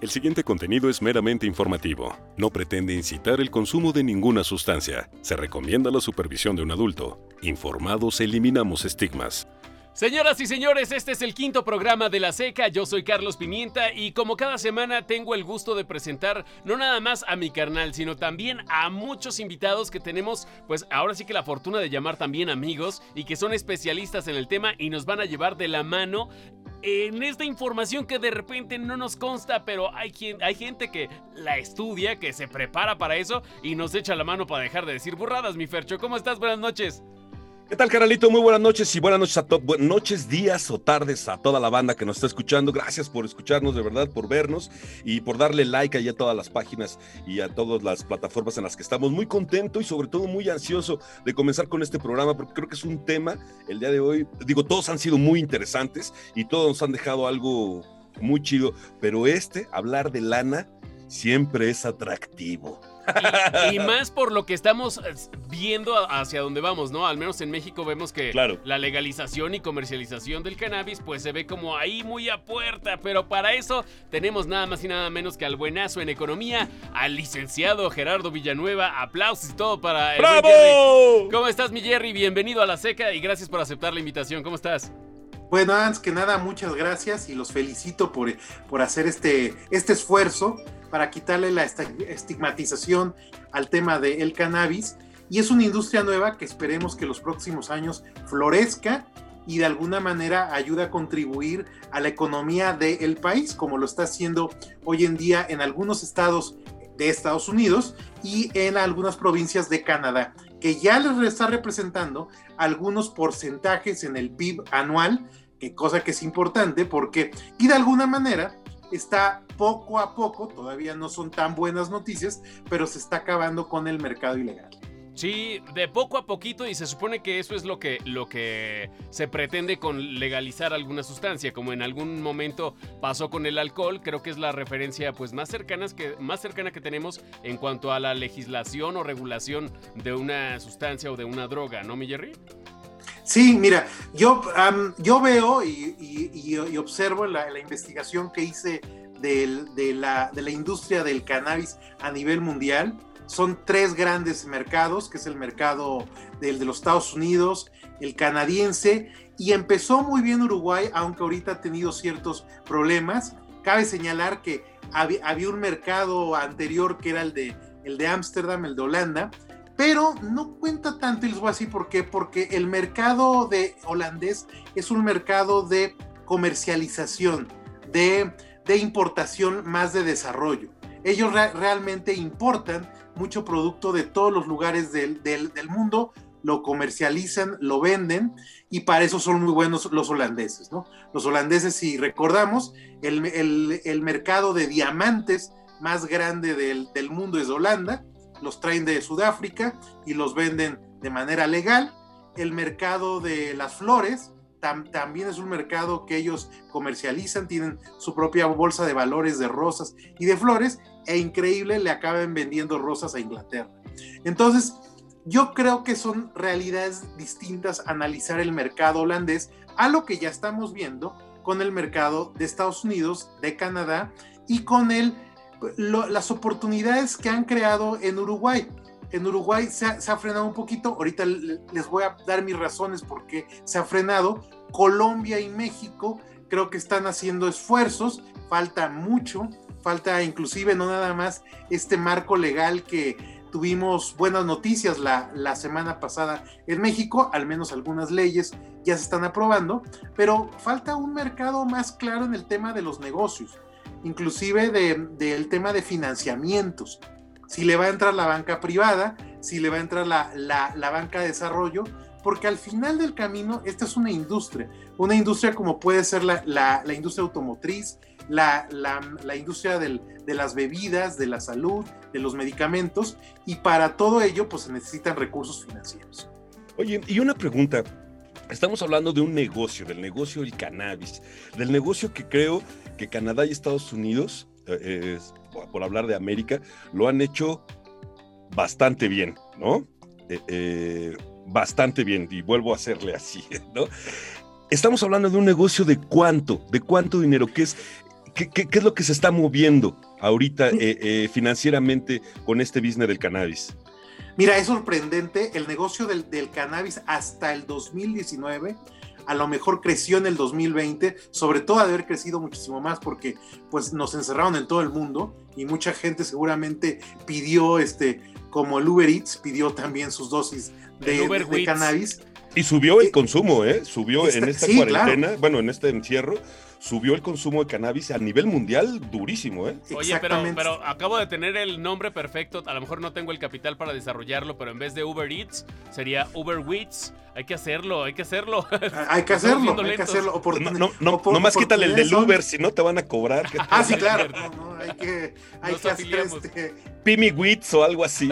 El siguiente contenido es meramente informativo. No pretende incitar el consumo de ninguna sustancia. Se recomienda la supervisión de un adulto. Informados eliminamos estigmas. Señoras y señores, este es el quinto programa de La Seca. Yo soy Carlos Pimienta y como cada semana tengo el gusto de presentar no nada más a mi carnal, sino también a muchos invitados que tenemos, pues ahora sí que la fortuna de llamar también amigos y que son especialistas en el tema y nos van a llevar de la mano en esta información que de repente no nos consta, pero hay, quien, hay gente que la estudia, que se prepara para eso y nos echa la mano para dejar de decir burradas, mi Fercho. ¿Cómo estás? Buenas noches. ¿Qué tal, Caralito? Muy buenas noches y buenas noches a todos. Buenas noches, días o tardes a toda la banda que nos está escuchando. Gracias por escucharnos, de verdad, por vernos y por darle like ahí a todas las páginas y a todas las plataformas en las que estamos. Muy contento y sobre todo muy ansioso de comenzar con este programa porque creo que es un tema el día de hoy. Digo, todos han sido muy interesantes y todos nos han dejado algo muy chido, pero este, hablar de lana, siempre es atractivo. Y, más por lo que estamos eh, viendo hacia dónde vamos, ¿no? Al menos en México vemos que la legalización y comercialización del cannabis pues se ve como ahí muy a puerta, pero para eso tenemos nada más y nada menos que al buenazo en economía, al licenciado Gerardo Villanueva. Aplausos y todo para el ¡Bravo! ¿Cómo estás, mi Jerry? Bienvenido a La Seca y gracias por aceptar la invitación. ¿Cómo estás? Bueno, antes que nada, muchas gracias y los felicito por, por hacer este, este esfuerzo para quitarle la estigmatización al tema del cannabis. Y es una industria nueva que esperemos que los próximos años florezca y de alguna manera ayude a contribuir a la economía del país, como lo está haciendo hoy en día en algunos estados de Estados Unidos y en algunas provincias de Canadá, que ya les está representando algunos porcentajes en el PIB anual, que cosa que es importante porque, y de alguna manera, está poco a poco, todavía no son tan buenas noticias, pero se está acabando con el mercado ilegal. Sí, de poco a poquito y se supone que eso es lo que, lo que se pretende con legalizar alguna sustancia, como en algún momento pasó con el alcohol, creo que es la referencia pues más cercana que, más cercana que tenemos en cuanto a la legislación o regulación de una sustancia o de una droga, ¿no, mi Jerry? Sí, mira, yo, yo veo y, observo la, la, investigación que hice de, la, de la industria del cannabis a nivel mundial. Son tres grandes mercados, que es el mercado del, de los Estados Unidos, el canadiense, y empezó muy bien Uruguay, aunque ahorita ha tenido ciertos problemas. Cabe señalar que había, había un mercado anterior que era el de el de Ámsterdam, el de Holanda, pero no cuenta tanto, y les por qué, porque el mercado de holandés es un mercado de comercialización, de, importación más de desarrollo. Ellos realmente importan mucho producto de todos los lugares del, mundo, lo comercializan, lo venden y para eso son muy buenos los holandeses, ¿no? Los holandeses, si recordamos, el, mercado de diamantes más grande del, del mundo es Holanda los traen de Sudáfrica y los venden de manera legal. El mercado de las flores también es un mercado que ellos comercializan, tienen su propia bolsa de valores de rosas y de flores e increíble le acaban vendiendo rosas a Inglaterra. Entonces, yo creo que son realidades distintas analizar el mercado holandés a lo que ya estamos viendo con el mercado de Estados Unidos, de Canadá y con el las oportunidades que han creado en Uruguay. En Uruguay se ha, frenado un poquito, ahorita les voy a dar mis razones por qué se ha frenado. Colombia y México creo que están haciendo esfuerzos, falta mucho, falta inclusive no nada más este marco legal que tuvimos buenas noticias la, la, semana pasada en México, al menos algunas leyes ya se están aprobando, pero falta un mercado más claro en el tema de los negocios inclusive del tema de financiamientos. Si le va a entrar la banca privada, si le va a entrar la, banca de desarrollo, porque al final del camino esta es una industria, una industria como puede ser la, industria automotriz, la, industria de las bebidas, de la salud, de los medicamentos, y para todo ello pues se necesitan recursos financieros. Oye, y una pregunta, Estamos hablando de un negocio, del negocio del cannabis, del negocio que creo que Canadá y Estados Unidos, eh, por hablar de América, lo han hecho bastante bien, ¿no? Eh, eh, bastante bien, y vuelvo a hacerle así, ¿no? Estamos hablando de un negocio de cuánto, de cuánto dinero, que es ¿qué, es lo que se está moviendo ahorita financieramente con este business del cannabis? Mira, es sorprendente el negocio del cannabis hasta el 2019 a lo mejor creció en el 2020, sobre todo de haber crecido muchísimo más porque pues nos encerraron en todo el mundo y mucha gente seguramente pidió este como el Uber Eats pidió también sus dosis de, cannabis. Y subió el consumo, ¿eh? Subió en esta cuarentena, bueno, en este encierro, subió el consumo de cannabis a nivel mundial durísimo, ¿eh? Oye, pero, pero acabo de tener el nombre perfecto. A lo mejor no tengo el capital para desarrollarlo, pero en vez de Uber Eats, sería Uber Wheats. Hay que hacerlo, hay que hacerlo. Hay que hacerlo, hay que hacerlo. no, no, no, no más quítale el del Uber, si no te van a cobrar. ah, sí, claro. No, hay que, hay que hacer este... Pimi Wheats o algo así.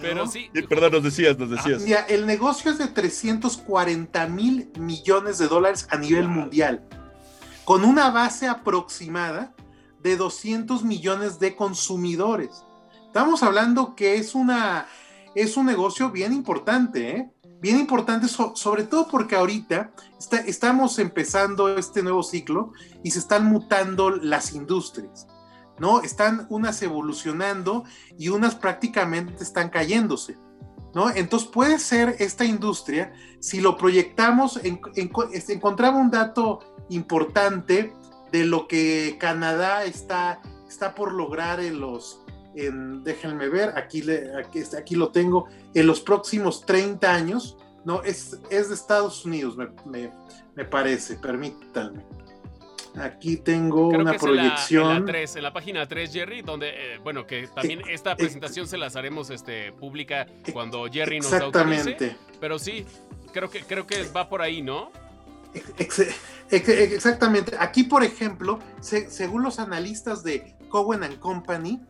Pero sí. Perdón, nos decías, nos decías. mira, el negocio es de 340 mil millones de dólares a nivel mundial, con una base aproximada de 200 millones de consumidores. Estamos hablando que es, una, es un negocio bien importante, ¿eh? Bien importante, sobre todo porque ahorita estamos empezando este nuevo ciclo y se están mutando las industrias. ¿No? Están unas evolucionando y unas prácticamente están cayéndose, ¿no? Entonces puede ser esta industria, si lo proyectamos, en, encontraba un dato importante de lo que Canadá está, está por lograr en los, en, déjenme ver, aquí, le, aquí, aquí, lo tengo, en los próximos 30 años, ¿no? Es, es de Estados Unidos, me, me, me parece, permítanme. Aquí tengo una proyección. En la, página 3, Jerry, donde, eh, bueno, que también esta presentación se las haremos este, pública cuando Jerry nos Exactamente. Pero sí, creo que, creo que va por ahí, ¿no? Exactamente. Aquí, por ejemplo, según los analistas de Cowen and Company,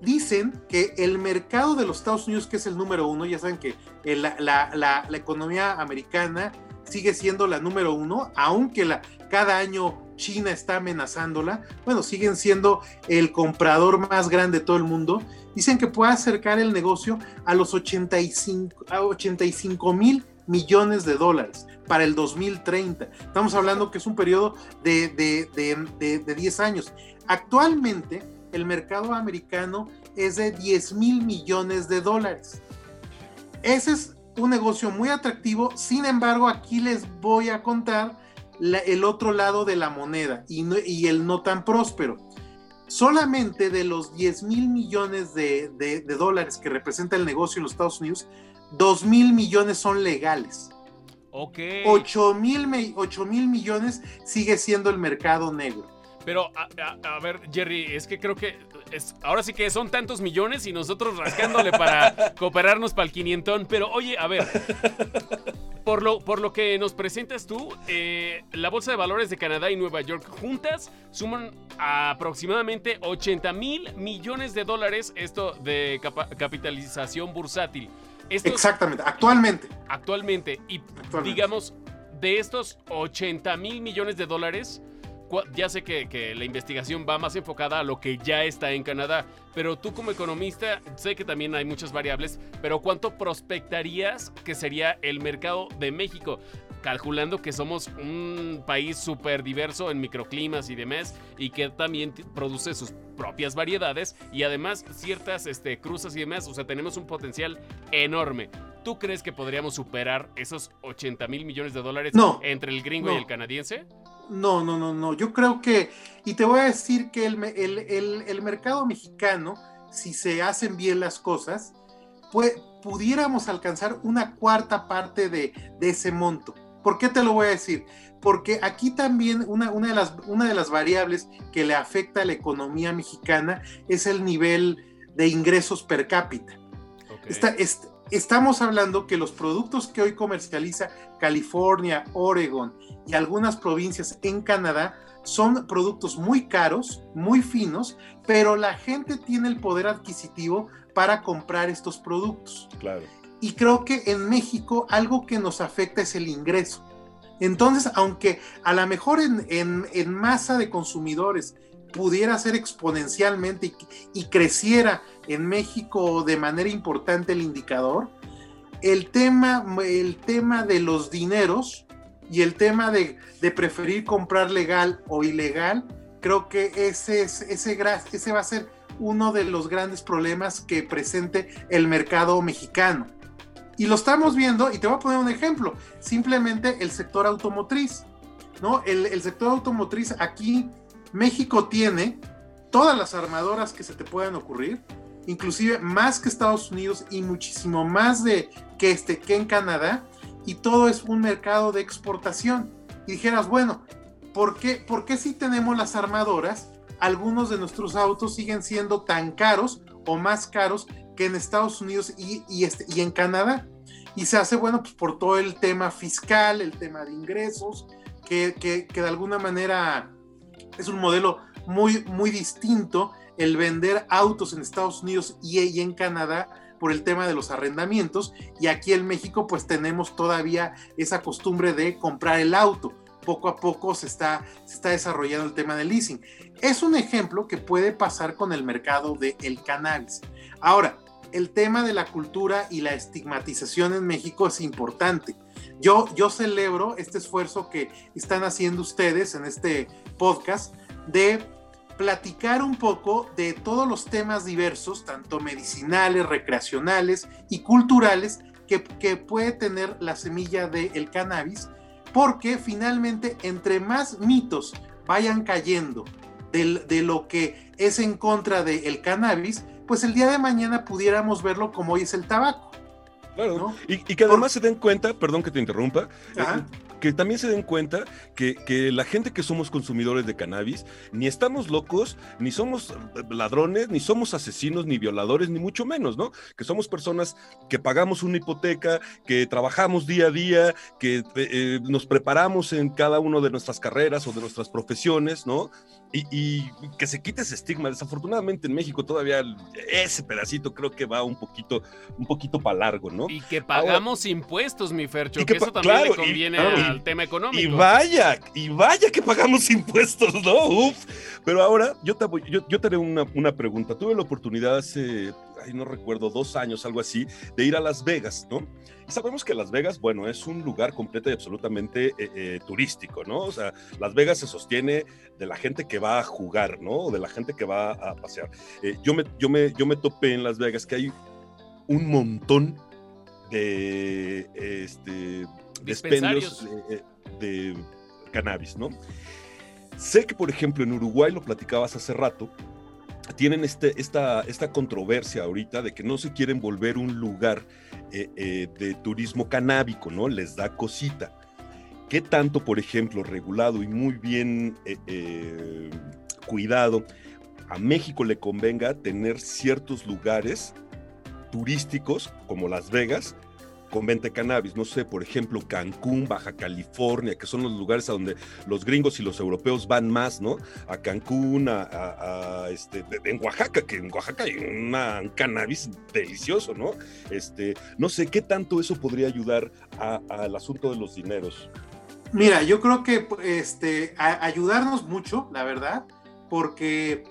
dicen que el mercado de los Estados Unidos, que es el número uno, ya saben que la, la, economía americana sigue siendo la número uno, aunque la, cada año China está amenazándola, bueno, siguen siendo el comprador más grande de todo el mundo, dicen que puede acercar el negocio a los 85, a 85 mil millones de dólares para el 2030. Estamos hablando que es un periodo de, de, 10 años. Actualmente, el mercado americano es de 10 mil millones de dólares. Ese es un negocio muy atractivo, sin embargo, aquí les voy a contar el otro lado de la moneda y, el no tan próspero. Solamente de los 10 mil millones de, dólares que representa el negocio en los Estados Unidos, 2 mil millones son legales. Ok. 8 mil millones sigue siendo el mercado negro. Pero, a, ver, Jerry, es que creo que es, ahora sí que son tantos millones y nosotros rascándole para cooperarnos para el quinientón. Pero, oye, a ver, por lo, por lo que nos presentas tú, eh, la Bolsa de Valores de Canadá y Nueva York juntas suman aproximadamente 80 mil millones de dólares esto de capitalización bursátil. Exactamente, actualmente. Actualmente. Y digamos, de estos 80 mil millones de dólares, ya sé que, la investigación va más enfocada a lo que ya está en Canadá, pero tú como economista, sé que también hay muchas variables, pero ¿cuánto prospectarías que sería el mercado de México? calculando que somos un país súper diverso en microclimas y demás, y que también produce sus propias variedades y además ciertas este, cruzas y demás, o sea, tenemos un potencial enorme. ¿Tú crees que podríamos superar esos 80 mil millones de dólares entre el gringo y el canadiense? No, no, no, no. Yo creo que, y te voy a decir que el, mercado mexicano, si se hacen bien las cosas, pues pudiéramos alcanzar una cuarta parte de, ese monto. ¿Por qué te lo voy a decir? Porque aquí también una, una, de las, una de las variables que le afecta a la economía mexicana es el nivel de ingresos per cápita. Estamos hablando que los productos que hoy comercializa California, Oregon y algunas provincias en Canadá son productos muy caros, muy finos, pero la gente tiene el poder adquisitivo para comprar estos productos. Claro. Y creo que en México algo que nos afecta es el ingreso. Entonces, aunque a lo mejor en, masa de consumidores pudiera ser exponencialmente y, creciera en México de manera importante el indicador, el tema, el tema de los dineros Y el tema de, preferir comprar legal o ilegal, creo que ese, ese, ese va a ser uno de los grandes problemas que presente el mercado mexicano. Y lo estamos viendo, y te voy a poner un ejemplo, simplemente el sector automotriz. ¿no? El, el sector automotriz aquí, México tiene todas las armadoras que se te puedan ocurrir, inclusive más que Estados Unidos y muchísimo más de que, este, que en Canadá, y todo es un mercado de exportación. Y dijeras, bueno, ¿por qué, ¿por qué si tenemos las armadoras, algunos de nuestros autos siguen siendo tan caros o más caros que en Estados Unidos y, y, este, en Canadá? Y se hace, bueno, pues por todo el tema fiscal, el tema de ingresos, que, que, que de alguna manera es un modelo muy, muy distinto el vender autos en Estados Unidos y, en Canadá por el tema de los arrendamientos y aquí en México pues tenemos todavía esa costumbre de comprar el auto. Poco a poco se está, se está desarrollando el tema del leasing. Es un ejemplo que puede pasar con el mercado del el cannabis. Ahora, el tema de la cultura y la estigmatización en México es importante. Yo, yo celebro este esfuerzo que están haciendo ustedes en este podcast de platicar un poco de todos los temas diversos, tanto medicinales, recreacionales y culturales, que, puede tener la semilla del cannabis, porque finalmente entre más mitos vayan cayendo de, de lo que es en contra del cannabis, pues el día de mañana pudiéramos verlo como hoy es el tabaco. Claro, y, que además se den cuenta, perdón que te interrumpa, eh, que también se den cuenta que, que, la gente que somos consumidores de cannabis, ni estamos locos, ni somos ladrones, ni somos asesinos, ni violadores, ni mucho menos, ¿no? Que somos personas que pagamos una hipoteca, que trabajamos día a día, que eh, nos preparamos en cada una de nuestras carreras o de nuestras profesiones, ¿no? Y, que se quite ese estigma. Desafortunadamente en México todavía ese pedacito creo que va un poquito, un poquito para largo, ¿no? Y que pagamos impuestos, mi Fercho, que, eso también le conviene al tema económico. Y vaya, y vaya que pagamos impuestos, ¿no? Uf. Pero ahora yo te, yo, yo te haré una, una pregunta. Tuve la oportunidad hace, ay, no recuerdo, dos años, algo así, de ir a Las Vegas, ¿no? Y sabemos que Las Vegas, bueno, es un lugar completo y absolutamente eh, eh, turístico, ¿no? O sea, Las Vegas se sostiene de la gente que va a jugar, ¿no? De la gente que va a pasear. Eh, yo, me, yo, me, yo me topé en Las Vegas que hay un montón de este, dispendios de, cannabis, ¿no? Sé que, por ejemplo, en Uruguay, lo platicabas hace rato, tienen este, esta, esta controversia ahorita de que no se quieren volver un lugar eh, eh, de turismo canábico, ¿no? Les da cosita. ¿Qué tanto, por ejemplo, regulado y muy bien eh, cuidado, a México le convenga tener ciertos lugares turísticos como Las Vegas con venta de cannabis, no sé, por ejemplo, Cancún, Baja California, que son los lugares a donde los gringos y los europeos van más, ¿no? A Cancún, a, este, en Oaxaca, que en Oaxaca hay un cannabis delicioso, ¿no? Este, no sé, ¿qué tanto eso podría ayudar al asunto de los dineros? Mira, yo creo que este, ayudarnos mucho, la verdad, porque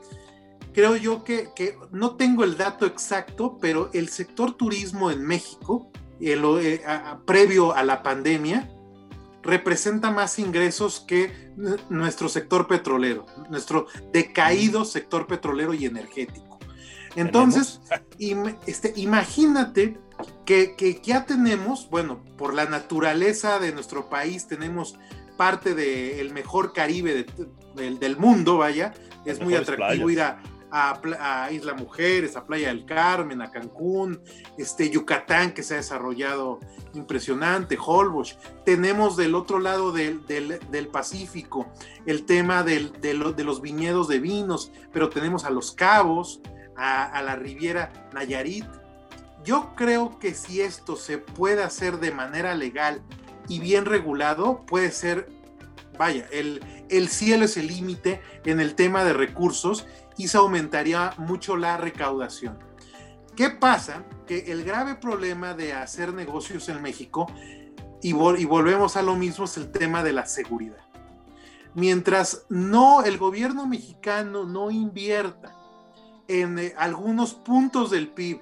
creo yo que, que, no tengo el dato exacto, pero el sector turismo en México eh, previo a la pandemia representa más ingresos que nuestro sector petrolero, nuestro decaído sector petrolero y energético. Entonces, este, imagínate que, ya tenemos, bueno, por la naturaleza de nuestro país, tenemos parte del mejor Caribe del mundo, vaya, es muy atractivo ir a, a, Isla Mujeres, a Playa del Carmen, a Cancún, este, Yucatán que se ha desarrollado impresionante, Holbox. Tenemos del otro lado del, Pacífico el tema de, los viñedos de vinos, pero tenemos a Los Cabos, a, a la Riviera Nayarit. Yo creo que si esto se puede hacer de manera legal y bien regulado, puede ser, vaya, el, el cielo es el límite en el tema de recursos y se aumentaría mucho la recaudación. ¿Qué pasa? Que el grave problema de hacer negocios en México, y, volvemos a lo mismo, es el tema de la seguridad. Mientras no el gobierno mexicano no invierta en eh, algunos puntos del PIB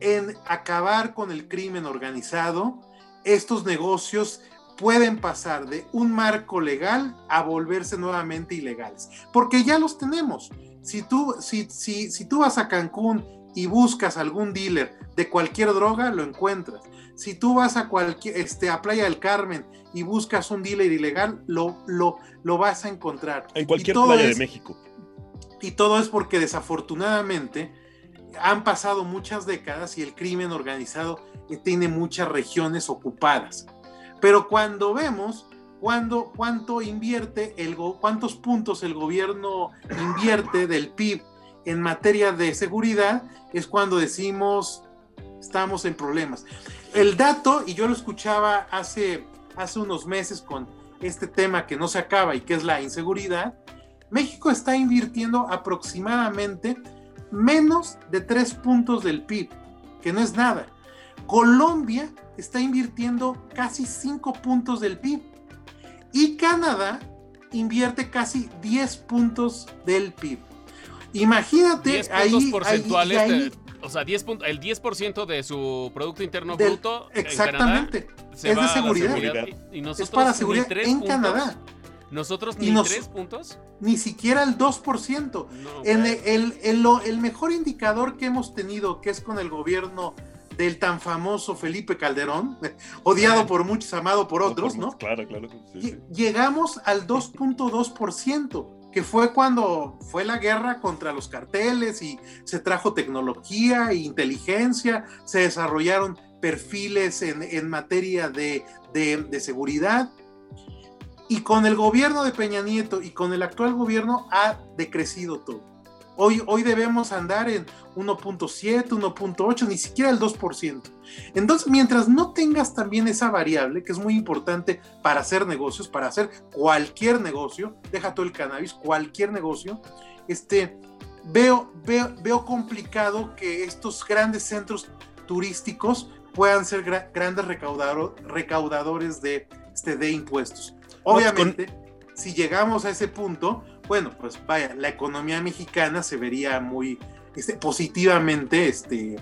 en acabar con el crimen organizado, estos negocios pueden pasar de un marco legal a volverse nuevamente ilegales, porque ya los tenemos. Si tú, si, si, si tú vas a Cancún y buscas algún dealer de cualquier droga, lo encuentras. Si tú vas a cualquier, este, a Playa del Carmen y buscas un dealer ilegal, lo, lo, lo vas a encontrar. En cualquier playa de México. Y todo es porque desafortunadamente han pasado muchas décadas y el crimen organizado tiene muchas regiones ocupadas. Pero cuando vemos cuando, cuánto invierte, el, cuántos puntos el gobierno invierte del PIB en materia de seguridad, es cuando decimos estamos en problemas. El dato, y yo lo escuchaba hace, hace unos meses con este tema que no se acaba y que es la inseguridad, México está invirtiendo aproximadamente menos de tres puntos del PIB, que no es nada. Colombia está invirtiendo casi 5 puntos del PIB. Y Canadá invierte casi 10 puntos del PIB. Imagínate 10 ahí, porcentuales, ahí- de- o sea, 10 punto- el 10% de su Producto Interno del- Bruto en exactamente. Canadá se es va de seguridad. seguridad. Y, y nosotros Es para ni seguridad tres en puntos. Canadá. Nosotros ni nos- 3 puntos. Ni siquiera el 2%. No, el, el- lo- el mejor indicador que hemos tenido, que es con el gobierno del tan famoso Felipe Calderón, odiado por muchos, amado por otros, ¿no? Claro, claro. sí, sí. Lle- Llegamos al 2.2%, que fue cuando fue la guerra contra los carteles y se trajo tecnología e inteligencia, se desarrollaron perfiles en, en materia de, de- de seguridad. Y con el gobierno de Peña Nieto y con el actual gobierno ha decrecido todo. Hoy, hoy debemos andar en 1.7, 1.8, ni siquiera el 2%. Entonces, mientras no tengas también esa variable, que es muy importante para hacer negocios, para hacer cualquier negocio, deja todo el cannabis, cualquier negocio, este, veo, veo, veo complicado que estos grandes centros turísticos puedan ser gra- grandes recaudador- recaudadores de, este, de impuestos. Obviamente, si llegamos a ese punto, bueno, pues vaya, la economía mexicana se vería muy este, positivamente, este,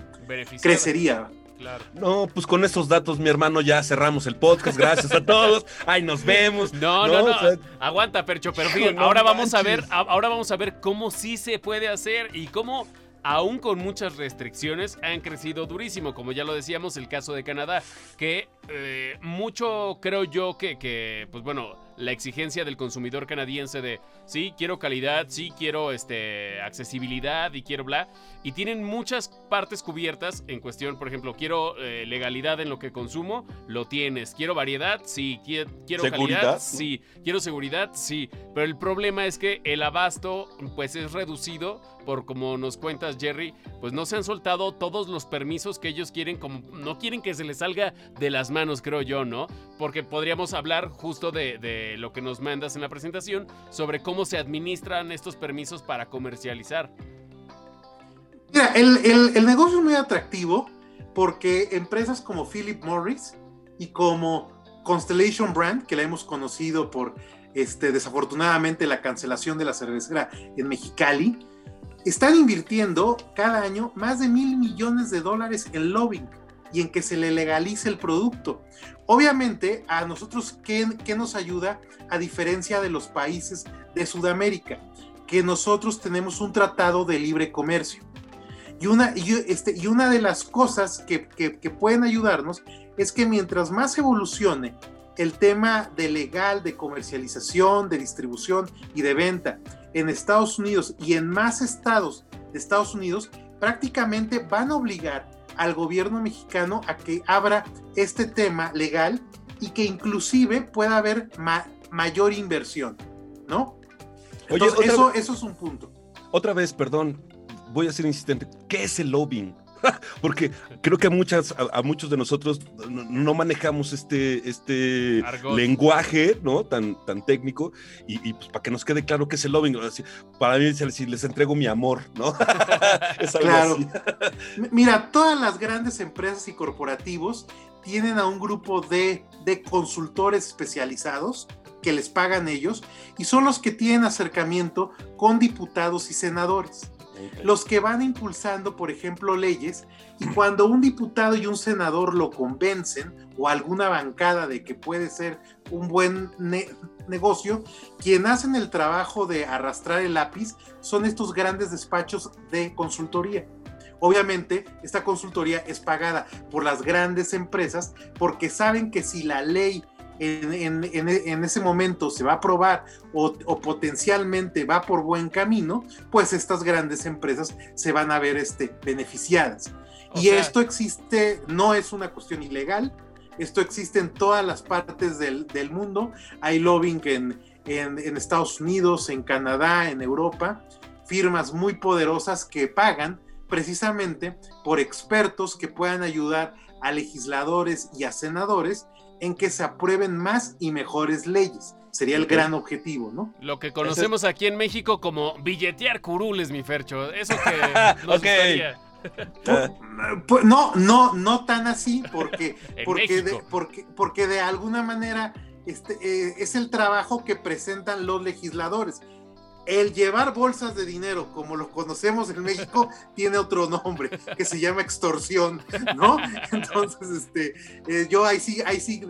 crecería. Claro. No, pues con esos datos, mi hermano, ya cerramos el podcast. Gracias a todos. Ay, nos vemos. No, no, no. O sea, Aguanta, Percho, pero fíjate, no ahora vamos a ver, ahora vamos a ver cómo sí se puede hacer y cómo aún con muchas restricciones han crecido durísimo, como ya lo decíamos, el caso de Canadá, que eh, mucho creo yo que, que, pues bueno, la exigencia del consumidor canadiense de sí, quiero calidad, sí, quiero este, accesibilidad y quiero bla, y tienen muchas partes cubiertas en cuestión, por ejemplo, quiero eh, legalidad en lo que consumo, lo tienes, quiero variedad, sí, qui- quiero Seguridad, calidad, sí, quiero seguridad, sí, pero el problema es que el abasto pues es reducido por como nos cuentas Jerry, pues no se han soltado todos los permisos que ellos quieren, como no quieren que se les salga de las manos, creo yo, ¿no? Porque podríamos hablar justo de, de lo que nos mandas en la presentación sobre cómo se administran estos permisos para comercializar. Mira, el, el- el negocio es muy atractivo porque empresas como Philip Morris y como Constellation Brand, que la hemos conocido por este, desafortunadamente la cancelación de la cervecera en Mexicali, están invirtiendo cada año más de mil millones de dólares en lobbying y en que se le legalice el producto. Obviamente, a nosotros, ¿qué, qué nos ayuda a diferencia de los países de Sudamérica? Que nosotros tenemos un tratado de libre comercio. Y una, y, este, y una de las cosas que, que, que pueden ayudarnos es que mientras más evolucione el tema de legal, de comercialización, de distribución y de venta en Estados Unidos y en más estados de Estados Unidos, prácticamente van a obligar al gobierno mexicano a que abra este tema legal y que inclusive pueda haber ma mayor inversión, ¿no? Oye, Entonces, eso, vez- eso es un punto. Otra vez, perdón, voy a ser insistente. ¿Qué es el lobbying? Porque creo que a, muchas, a, a muchos de nosotros no, no manejamos este, este Argot. lenguaje ¿no? tan, tan técnico y, y, pues para que nos quede claro qué es el lobbying. Así, para mí si les entrego mi amor, ¿no? es algo Claro. así. Mira, todas las grandes empresas y corporativos tienen a un grupo de, de consultores especializados que les pagan ellos y son los que tienen acercamiento con diputados y senadores. Los que van impulsando, por ejemplo, leyes, y cuando un diputado y un senador lo convencen, o alguna bancada de que puede ser un buen negocio, quien hacen el trabajo de arrastrar el lápiz son estos grandes despachos de consultoría. Obviamente, esta consultoría es pagada por las grandes empresas porque saben que si la ley en, ese momento se va a aprobar o, potencialmente va por buen camino, pues estas grandes empresas se van a ver este, beneficiadas. y esto existe, no es una cuestión ilegal, esto existe en todas las partes del, mundo. Hay lobbying en, en, Estados Unidos, en Canadá, en Europa, firmas muy poderosas que pagan precisamente por expertos que puedan ayudar a legisladores y a senadores en que se aprueben más y mejores leyes. Sería el gran objetivo, ¿no? Lo que conocemos aquí en México como billetear curules, mi Fercho. Eso que nos. Pues, no, no, no tan así, porque, porque, de, porque, porque de alguna manera este, eh, es el trabajo que presentan los legisladores el llevar bolsas de dinero, como lo conocemos en México, tiene otro nombre, que se llama extorsión, ¿no? Entonces, este, eh, yo ahí sí, ahí sí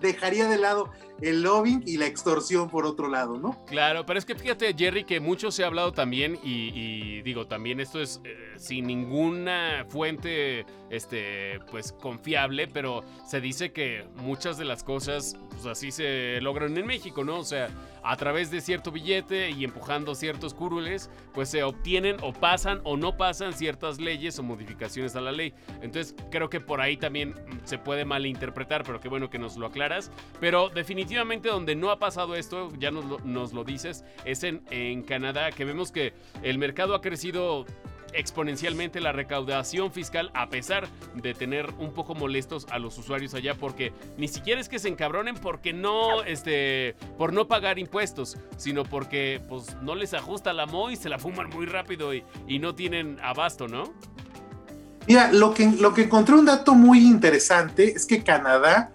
dejaría de lado el lobbying y la extorsión por otro lado, ¿no? Claro, pero es que fíjate, Jerry, que mucho se ha hablado también, y, digo, también esto es eh, sin ninguna fuente, este, pues confiable, pero se dice que muchas de las cosas, pues así se logran en México, ¿no? O sea, a través de cierto billete y empujando ciertos curules, pues se obtienen o pasan o no pasan ciertas leyes o modificaciones a la ley. Entonces creo que por ahí también se puede malinterpretar, pero qué bueno que nos lo aclaras. Pero definitivamente donde no ha pasado esto, ya nos lo, nos lo dices, es en, en Canadá, que vemos que el mercado ha crecido exponencialmente la recaudación fiscal a pesar de tener un poco molestos a los usuarios allá porque ni siquiera es que se encabronen porque no este por no pagar impuestos, sino porque pues no les ajusta la MO y se la fuman muy rápido y, y no tienen abasto, ¿no? Mira, lo que, lo que encontré un dato muy interesante es que Canadá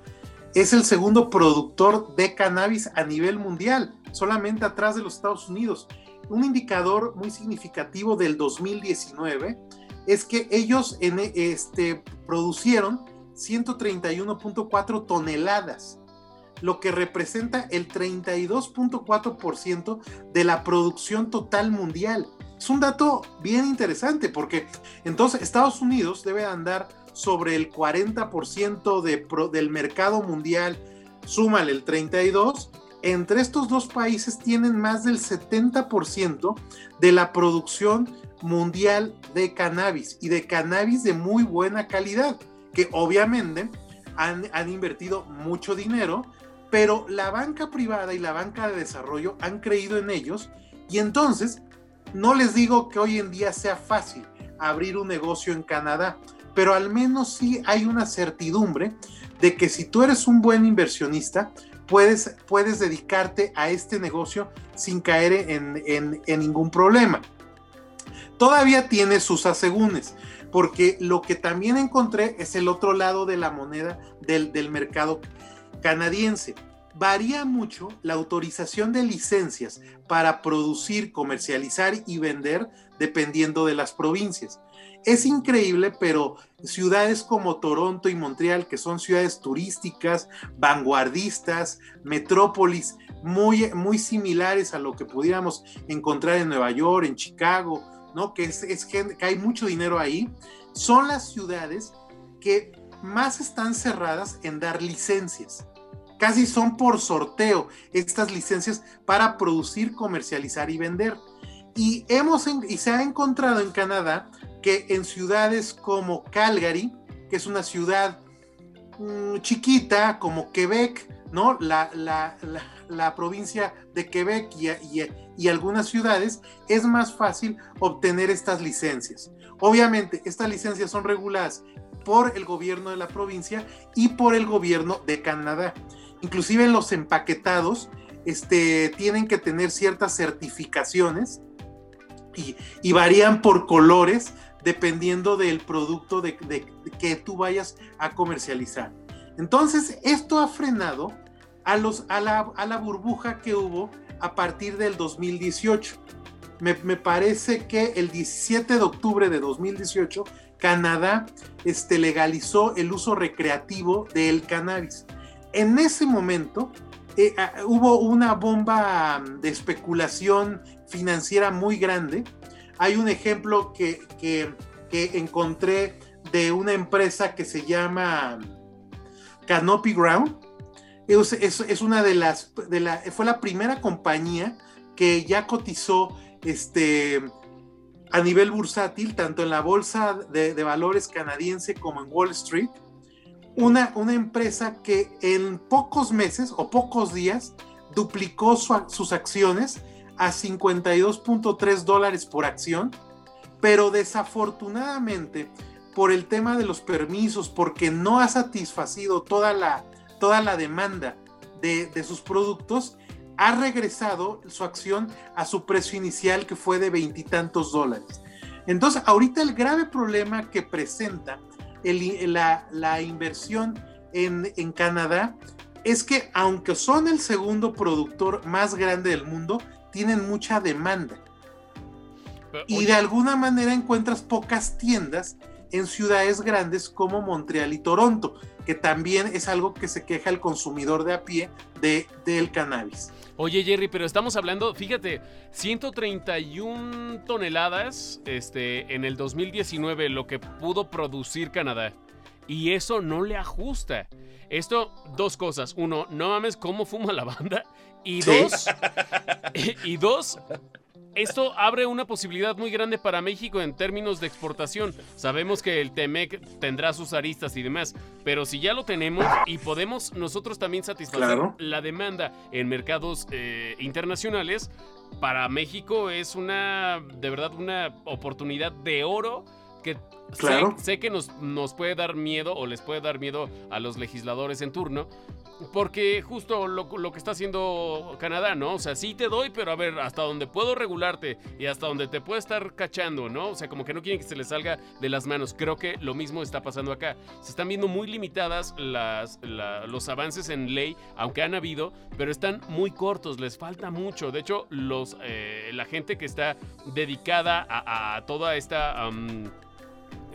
es el segundo productor de cannabis a nivel mundial, solamente atrás de los Estados Unidos un indicador muy significativo del 2019 es que ellos en, este, producieron 131.4 toneladas, lo que representa el 32.4% de la producción total mundial. Es un dato bien interesante porque entonces Estados Unidos debe andar sobre el 40% de, del mercado mundial, súmale el 32 entre estos dos países tienen más del 70% de la producción mundial de cannabis y de cannabis de muy buena calidad, que obviamente han, han, invertido mucho dinero, pero la banca privada y la banca de desarrollo han creído en ellos y entonces no les digo que hoy en día sea fácil abrir un negocio en Canadá, pero al menos sí hay una certidumbre de que si tú eres un buen inversionista, puedes, puedes dedicarte a este negocio sin caer en, ningún problema. Todavía tiene sus asegúnes, porque lo que también encontré es el otro lado de la moneda del, del mercado canadiense. Varía mucho la autorización de licencias para producir, comercializar y vender dependiendo de las provincias es increíble, pero ciudades como Toronto y Montreal, que son ciudades turísticas, vanguardistas, metrópolis, muy, muy similares a lo que pudiéramos encontrar en Nueva York, en Chicago, ¿no? Que, es, que hay mucho dinero ahí, son las ciudades que más están cerradas en dar licencias. Casi son por sorteo estas licencias para producir, comercializar y vender. Y, hemos, y se ha encontrado en Canadá que en ciudades como Calgary, que es una ciudad mm, chiquita como Quebec, ¿no? La, la, provincia de Quebec y, y, algunas ciudades, es más fácil obtener estas licencias. Obviamente, estas licencias son reguladas por el gobierno de la provincia y por el gobierno de Canadá. Inclusive los empaquetados este, tienen que tener ciertas certificaciones y, y varían por colores dependiendo del producto de, que tú vayas a comercializar. Entonces, esto ha frenado a, la, burbuja que hubo a partir del 2018. me, parece que el 17 de octubre de 2018, Canadá este, legalizó el uso recreativo del cannabis. En ese momento eh, ah, hubo una bomba de especulación financiera muy grande. Hay un ejemplo que, que, encontré de una empresa que se llama Canopy Ground. Es, es, una de las, de la, fue la primera compañía que ya cotizó este, a nivel bursátil, tanto en la bolsa de, valores canadiense como en Wall Street, una, una, empresa que en pocos meses o pocos días duplicó sus acciones a 52.3 dólares por acción, pero desafortunadamente por el tema de los permisos, porque no ha satisfacido toda la, toda la demanda de, de sus productos, ha regresado su acción a su precio inicial que fue de veintitantos dólares. Entonces, ahorita el grave problema que presenta la, inversión en, en Canadá es que aunque son el segundo productor más grande del mundo, tienen mucha demanda. y de alguna manera encuentras pocas tiendas en ciudades grandes como Montreal y Toronto, que también es algo que se queja el consumidor de a pie de, del cannabis. Oye Jerry, pero estamos hablando, fíjate, 131 toneladas este, en el 2019 lo que pudo producir Canadá. Y eso no le ajusta. Esto, dos cosas. Uno, no mames cómo fuma la banda. Y dos, y dos, esto abre una posibilidad muy grande para México en términos de exportación. Sabemos que el TEMEC tendrá sus aristas y demás, pero si ya lo tenemos y podemos nosotros también satisfacer la demanda en mercados eh, internacionales, para México es una, de verdad, una oportunidad de oro que sé, que nos, nos puede dar miedo o les puede dar miedo a los legisladores en turno, porque justo lo, que está haciendo Canadá, ¿no? O sea, sí te doy, pero a ver, hasta donde puedo regularte y hasta donde te puedo estar cachando, ¿no? O sea, como que no quieren que se les salga de las manos. Creo que lo mismo está pasando acá. Se están viendo muy limitadas las, los avances en ley, aunque han habido, pero están muy cortos, les falta mucho. De hecho, los, eh, la gente que está dedicada a, toda esta...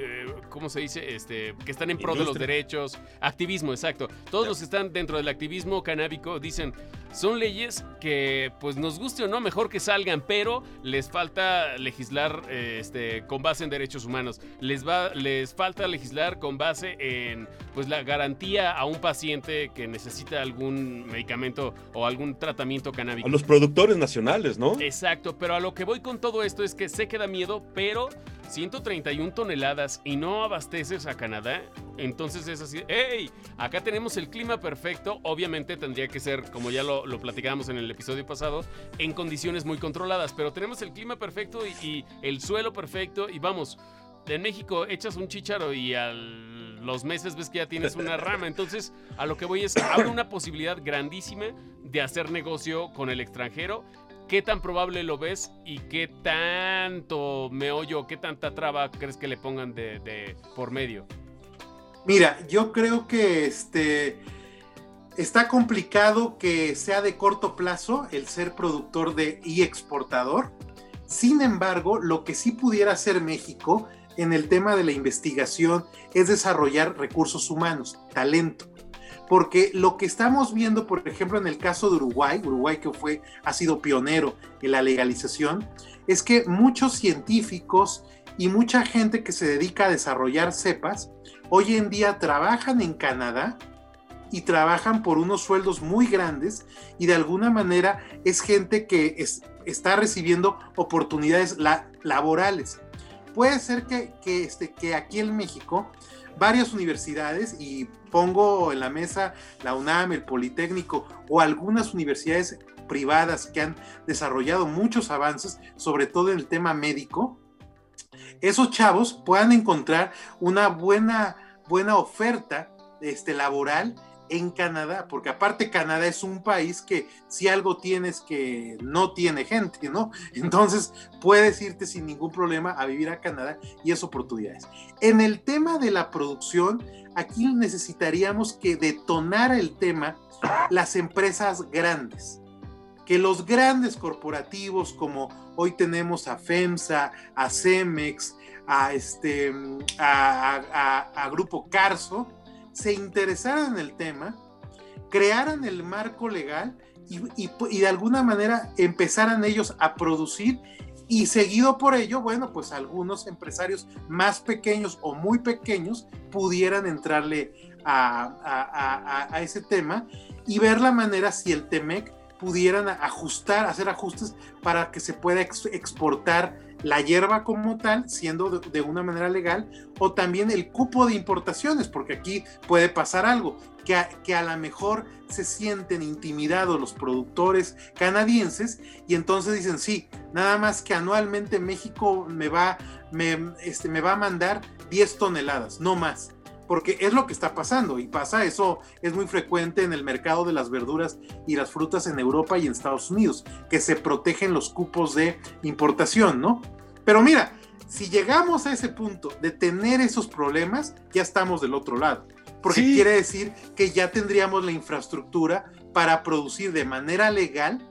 Eh, ¿cómo se dice? Este, que están en pro de los derechos, activismo, exacto. Todos los que están dentro del activismo canábico dicen, son leyes que, pues nos guste o no, mejor que salgan, pero les falta legislar este, con base en derechos humanos. Les, va, les falta legislar con base en, pues, la garantía a un paciente que necesita algún medicamento o algún tratamiento canábico. A los productores nacionales, ¿no? Exacto, pero a lo que voy con todo esto es que sé que da miedo, pero 131 toneladas y no abasteces a Canadá, entonces es así, ¡hey! Acá tenemos el clima perfecto, obviamente tendría que ser, como ya lo, lo platicábamos en el episodio pasado, en condiciones muy controladas, pero tenemos el clima perfecto y, el suelo perfecto y vamos, en México echas un chicharo y a los meses ves que ya tienes una rama. Entonces, a lo que voy es, abre una posibilidad grandísima de hacer negocio con el extranjero ¿Qué tan probable lo ves y qué tanto meollo, qué tanta traba crees que le pongan de, por medio? Mira, yo creo que este está complicado que sea de corto plazo el ser productor y exportador. Sin embargo, lo que sí pudiera hacer México en el tema de la investigación es desarrollar recursos humanos, talento porque lo que estamos viendo, por ejemplo, en el caso de Uruguay, Uruguay que fue, ha sido pionero en la legalización, es que muchos científicos y mucha gente que se dedica a desarrollar cepas, hoy en día trabajan en Canadá y trabajan por unos sueldos muy grandes y de alguna manera es gente que está recibiendo oportunidades laborales. Puede ser que, este, que aquí en México varias universidades y pongo en la mesa la UNAM, el Politécnico o algunas universidades privadas que han desarrollado muchos avances, sobre todo en el tema médico, esos chavos puedan encontrar una buena, buena oferta este, laboral en Canadá, porque aparte Canadá es un país que si algo tienes que no tiene gente, ¿no? Entonces puedes irte sin ningún problema a vivir a Canadá y es oportunidades. En el tema de la producción, aquí necesitaríamos que detonara el tema las empresas grandes que los grandes corporativos como hoy tenemos a FEMSA, a CEMEX, a, este, a, Grupo Carso, se interesaran en el tema, crearan el marco legal y, y, de alguna manera empezaran ellos a producir y seguido por ello, bueno, pues algunos empresarios más pequeños o muy pequeños pudieran entrarle a, a, ese tema y ver la manera si el TEMEC pudieran ajustar, hacer ajustes para que se pueda exportar la hierba como tal, siendo de, una manera legal, o también el cupo de importaciones, porque aquí puede pasar algo, que a, que a lo mejor se sienten intimidados los productores canadienses y entonces dicen, sí, nada más que anualmente México me va, me, este, me va a mandar 10 toneladas, no más porque es lo que está pasando y pasa, eso es muy frecuente en el mercado de las verduras y las frutas en Europa y en Estados Unidos, que se protegen los cupos de importación, ¿no? Pero mira, si llegamos a ese punto de tener esos problemas, ya estamos del otro lado, porque quiere decir que ya tendríamos la infraestructura para producir de manera legal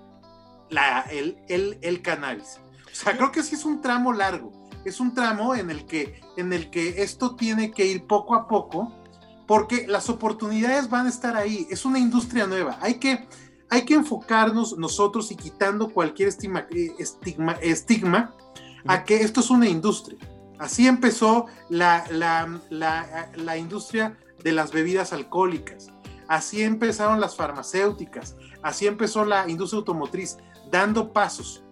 la, el, el, el cannabis. O sea, creo que sí es un tramo largo es un tramo en el que, en el que esto tiene que ir poco a poco, porque las oportunidades van a estar ahí. Es una industria nueva. Hay que, hay que enfocarnos nosotros y quitando cualquier estigma, estigma, estigma a que esto es una industria. Así empezó la, la, la, la industria de las bebidas alcohólicas. Así empezaron las farmacéuticas. Así empezó la industria automotriz, dando pasos.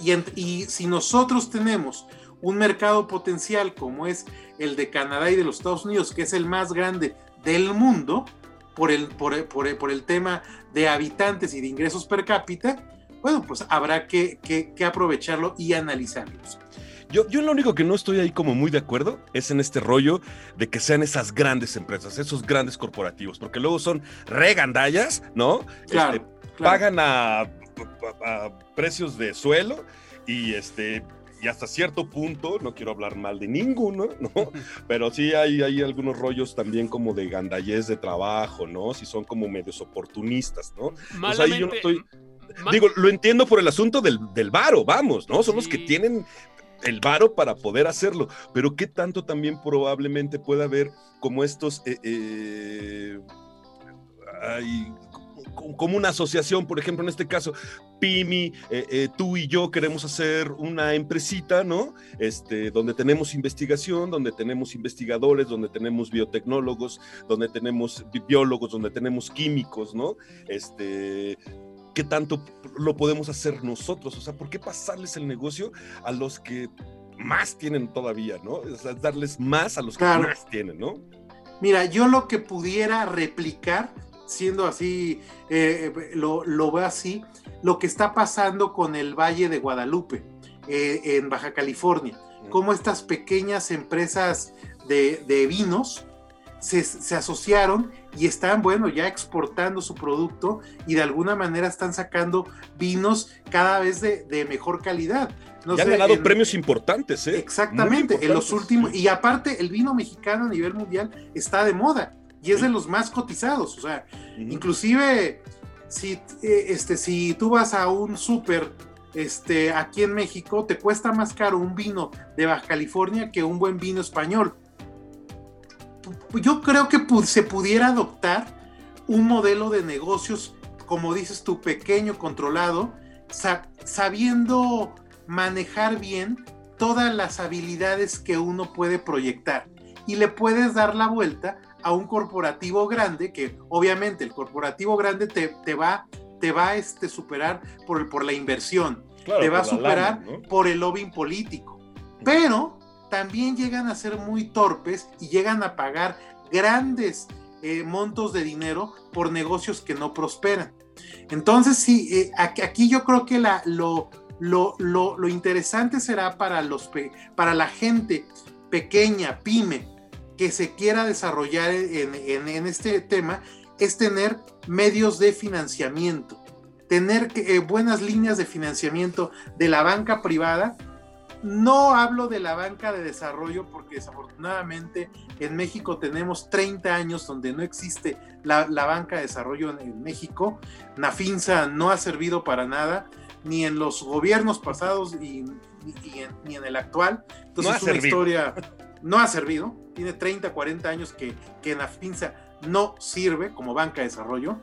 Y, y, si nosotros tenemos un mercado potencial como es el de Canadá y de los Estados Unidos, que es el más grande del mundo por el, por, por, por el tema de habitantes y de ingresos per cápita, bueno, pues habrá que, que, aprovecharlo y analizarlo. Yo, yo lo único que no estoy ahí como muy de acuerdo es en este rollo de que sean esas grandes empresas, esos grandes corporativos, porque luego son regandallas, ¿no? Claro, este, Pagan a, a, a, precios de suelo y este y hasta cierto punto, no quiero hablar mal de ninguno, ¿no? Pero sí hay, hay algunos rollos también como de gandallez de trabajo, ¿no? Si son como medios oportunistas, ¿no? Malamente, yo no estoy... Digo, lo entiendo por el asunto del, del varo, vamos, ¿no? Son los que tienen el varo para poder hacerlo, pero qué tanto también probablemente puede haber como estos... Eh, eh, hay como una asociación, por ejemplo, en este caso, Pimi, eh, eh, tú y yo queremos hacer una empresita, ¿no? Este, donde tenemos investigación, donde tenemos investigadores, donde tenemos biotecnólogos, donde tenemos biólogos, donde tenemos químicos, ¿no? Este, ¿qué tanto lo podemos hacer nosotros? O sea, ¿por qué pasarles el negocio a los que más tienen todavía, ¿no? O sea, darles más a los que más tienen, ¿no? Mira, yo lo que pudiera replicar siendo así, eh, eh, lo, lo, veo así, lo que está pasando con el Valle de Guadalupe eh, en Baja California, cómo estas pequeñas empresas de, vinos se, asociaron y están, bueno, ya exportando su producto y de alguna manera están sacando vinos cada vez de, mejor calidad. No ya han ganado premios importantes, ¿eh? Exactamente, en los últimos, y aparte el vino mexicano a nivel mundial está de moda y es de los más cotizados. O sea, inclusive si, eh, este, si tú vas a un súper este, aquí en México, te cuesta más caro un vino de Baja California que un buen vino español. Yo creo que se pudiera adoptar un modelo de negocios, como dices tú, pequeño, controlado, sabiendo manejar bien todas las habilidades que uno puede proyectar y le puedes dar la vuelta a un corporativo grande, que obviamente el corporativo grande te, te va, te va a este, superar por, por la inversión, te va a superar por el lobbying político. Pero también llegan a ser muy torpes y llegan a pagar grandes eh, montos de dinero por negocios que no prosperan. Entonces, sí, eh, aquí yo creo que la, lo, lo, lo, lo, interesante será para, los, para la gente pequeña, pyme, que se quiera desarrollar en, este tema es tener medios de financiamiento, tener eh, buenas líneas de financiamiento de la banca privada no hablo de la banca de desarrollo porque desafortunadamente en México tenemos 30 años donde no existe la, banca de desarrollo en, México. Nafinsa no ha servido para nada, ni en los gobiernos pasados y, ni en el actual. Entonces es una historia, no ha servido. Tiene 30, 40 años que, que Nafinsa no sirve como banca de desarrollo,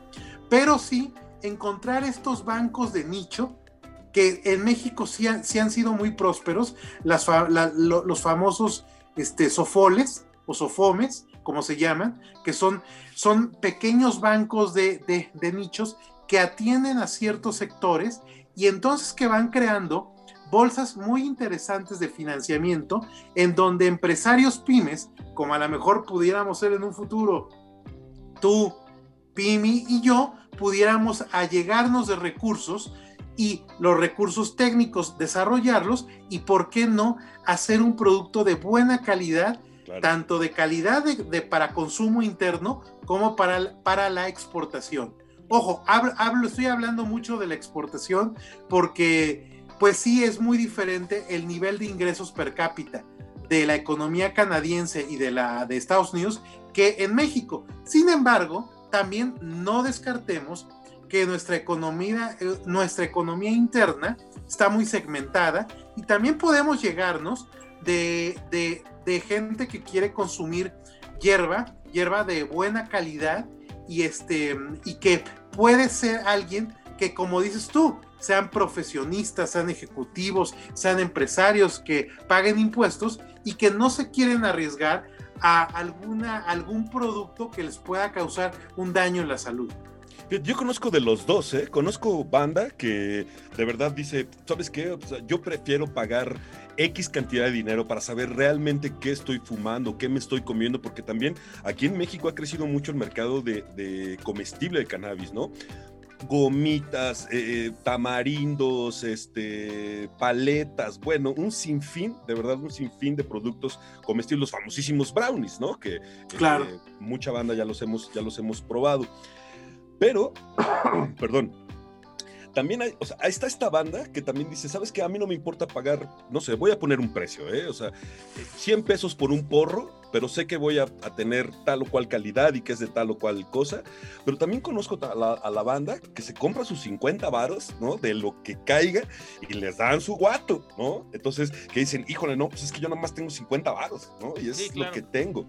pero sí encontrar estos bancos de nicho que en México sí han, sido muy prósperos, los famosos este, sofoles o sofomes, como se llaman, que son, son pequeños bancos de, de nichos que atienden a ciertos sectores y entonces que van creando bolsas muy interesantes de financiamiento en donde empresarios pymes, como a lo mejor pudiéramos ser en un futuro tú, Pimi y yo, pudiéramos allegarnos de recursos y los recursos técnicos desarrollarlos y por qué no hacer un producto de buena calidad, tanto de calidad de, para consumo interno como para, para la exportación. Ojo, hablo, estoy hablando mucho de la exportación porque pues sí es muy diferente el nivel de ingresos per cápita de la economía canadiense y de la de Estados Unidos que en México. Sin embargo, también no descartemos que nuestra economía, eh, nuestra economía interna está muy segmentada y también podemos llegarnos de, de, gente que quiere consumir hierba, hierba de buena calidad y, este, y que puede ser alguien que, como dices tú, sean profesionistas, sean ejecutivos, sean empresarios que paguen impuestos y que no se quieren arriesgar a alguna, algún producto que les pueda causar un daño en la salud. Yo conozco de los dos, ¿eh? Conozco banda que de verdad dice, ¿sabes qué? yo prefiero pagar X cantidad de dinero para saber realmente qué estoy fumando, qué me estoy comiendo, porque también aquí en México ha crecido mucho el mercado de, comestible de cannabis, ¿no? Gomitas, eh, eh, tamarindos, este, paletas, bueno, un sinfín, de verdad, un sinfín de productos comestibles, los famosísimos brownies, ¿no? Que claro. mucha banda ya los hemos, ya los hemos probado. Pero, perdón, también hay, o sea, ahí está esta banda que también dice, ¿sabes qué? A mí no me importa pagar, no sé, voy a poner un precio, ¿eh? O sea, 100 pesos por un porro, pero sé que voy a, tener tal o cual calidad y que es de tal o cual cosa. Pero también conozco a la, a la banda que se compra sus 50 varos, ¿no? De lo que caiga y les dan su guato, ¿no? Entonces, que dicen, híjole, no, pues es que yo nada más tengo 50 varos, ¿no? Y es lo que tengo.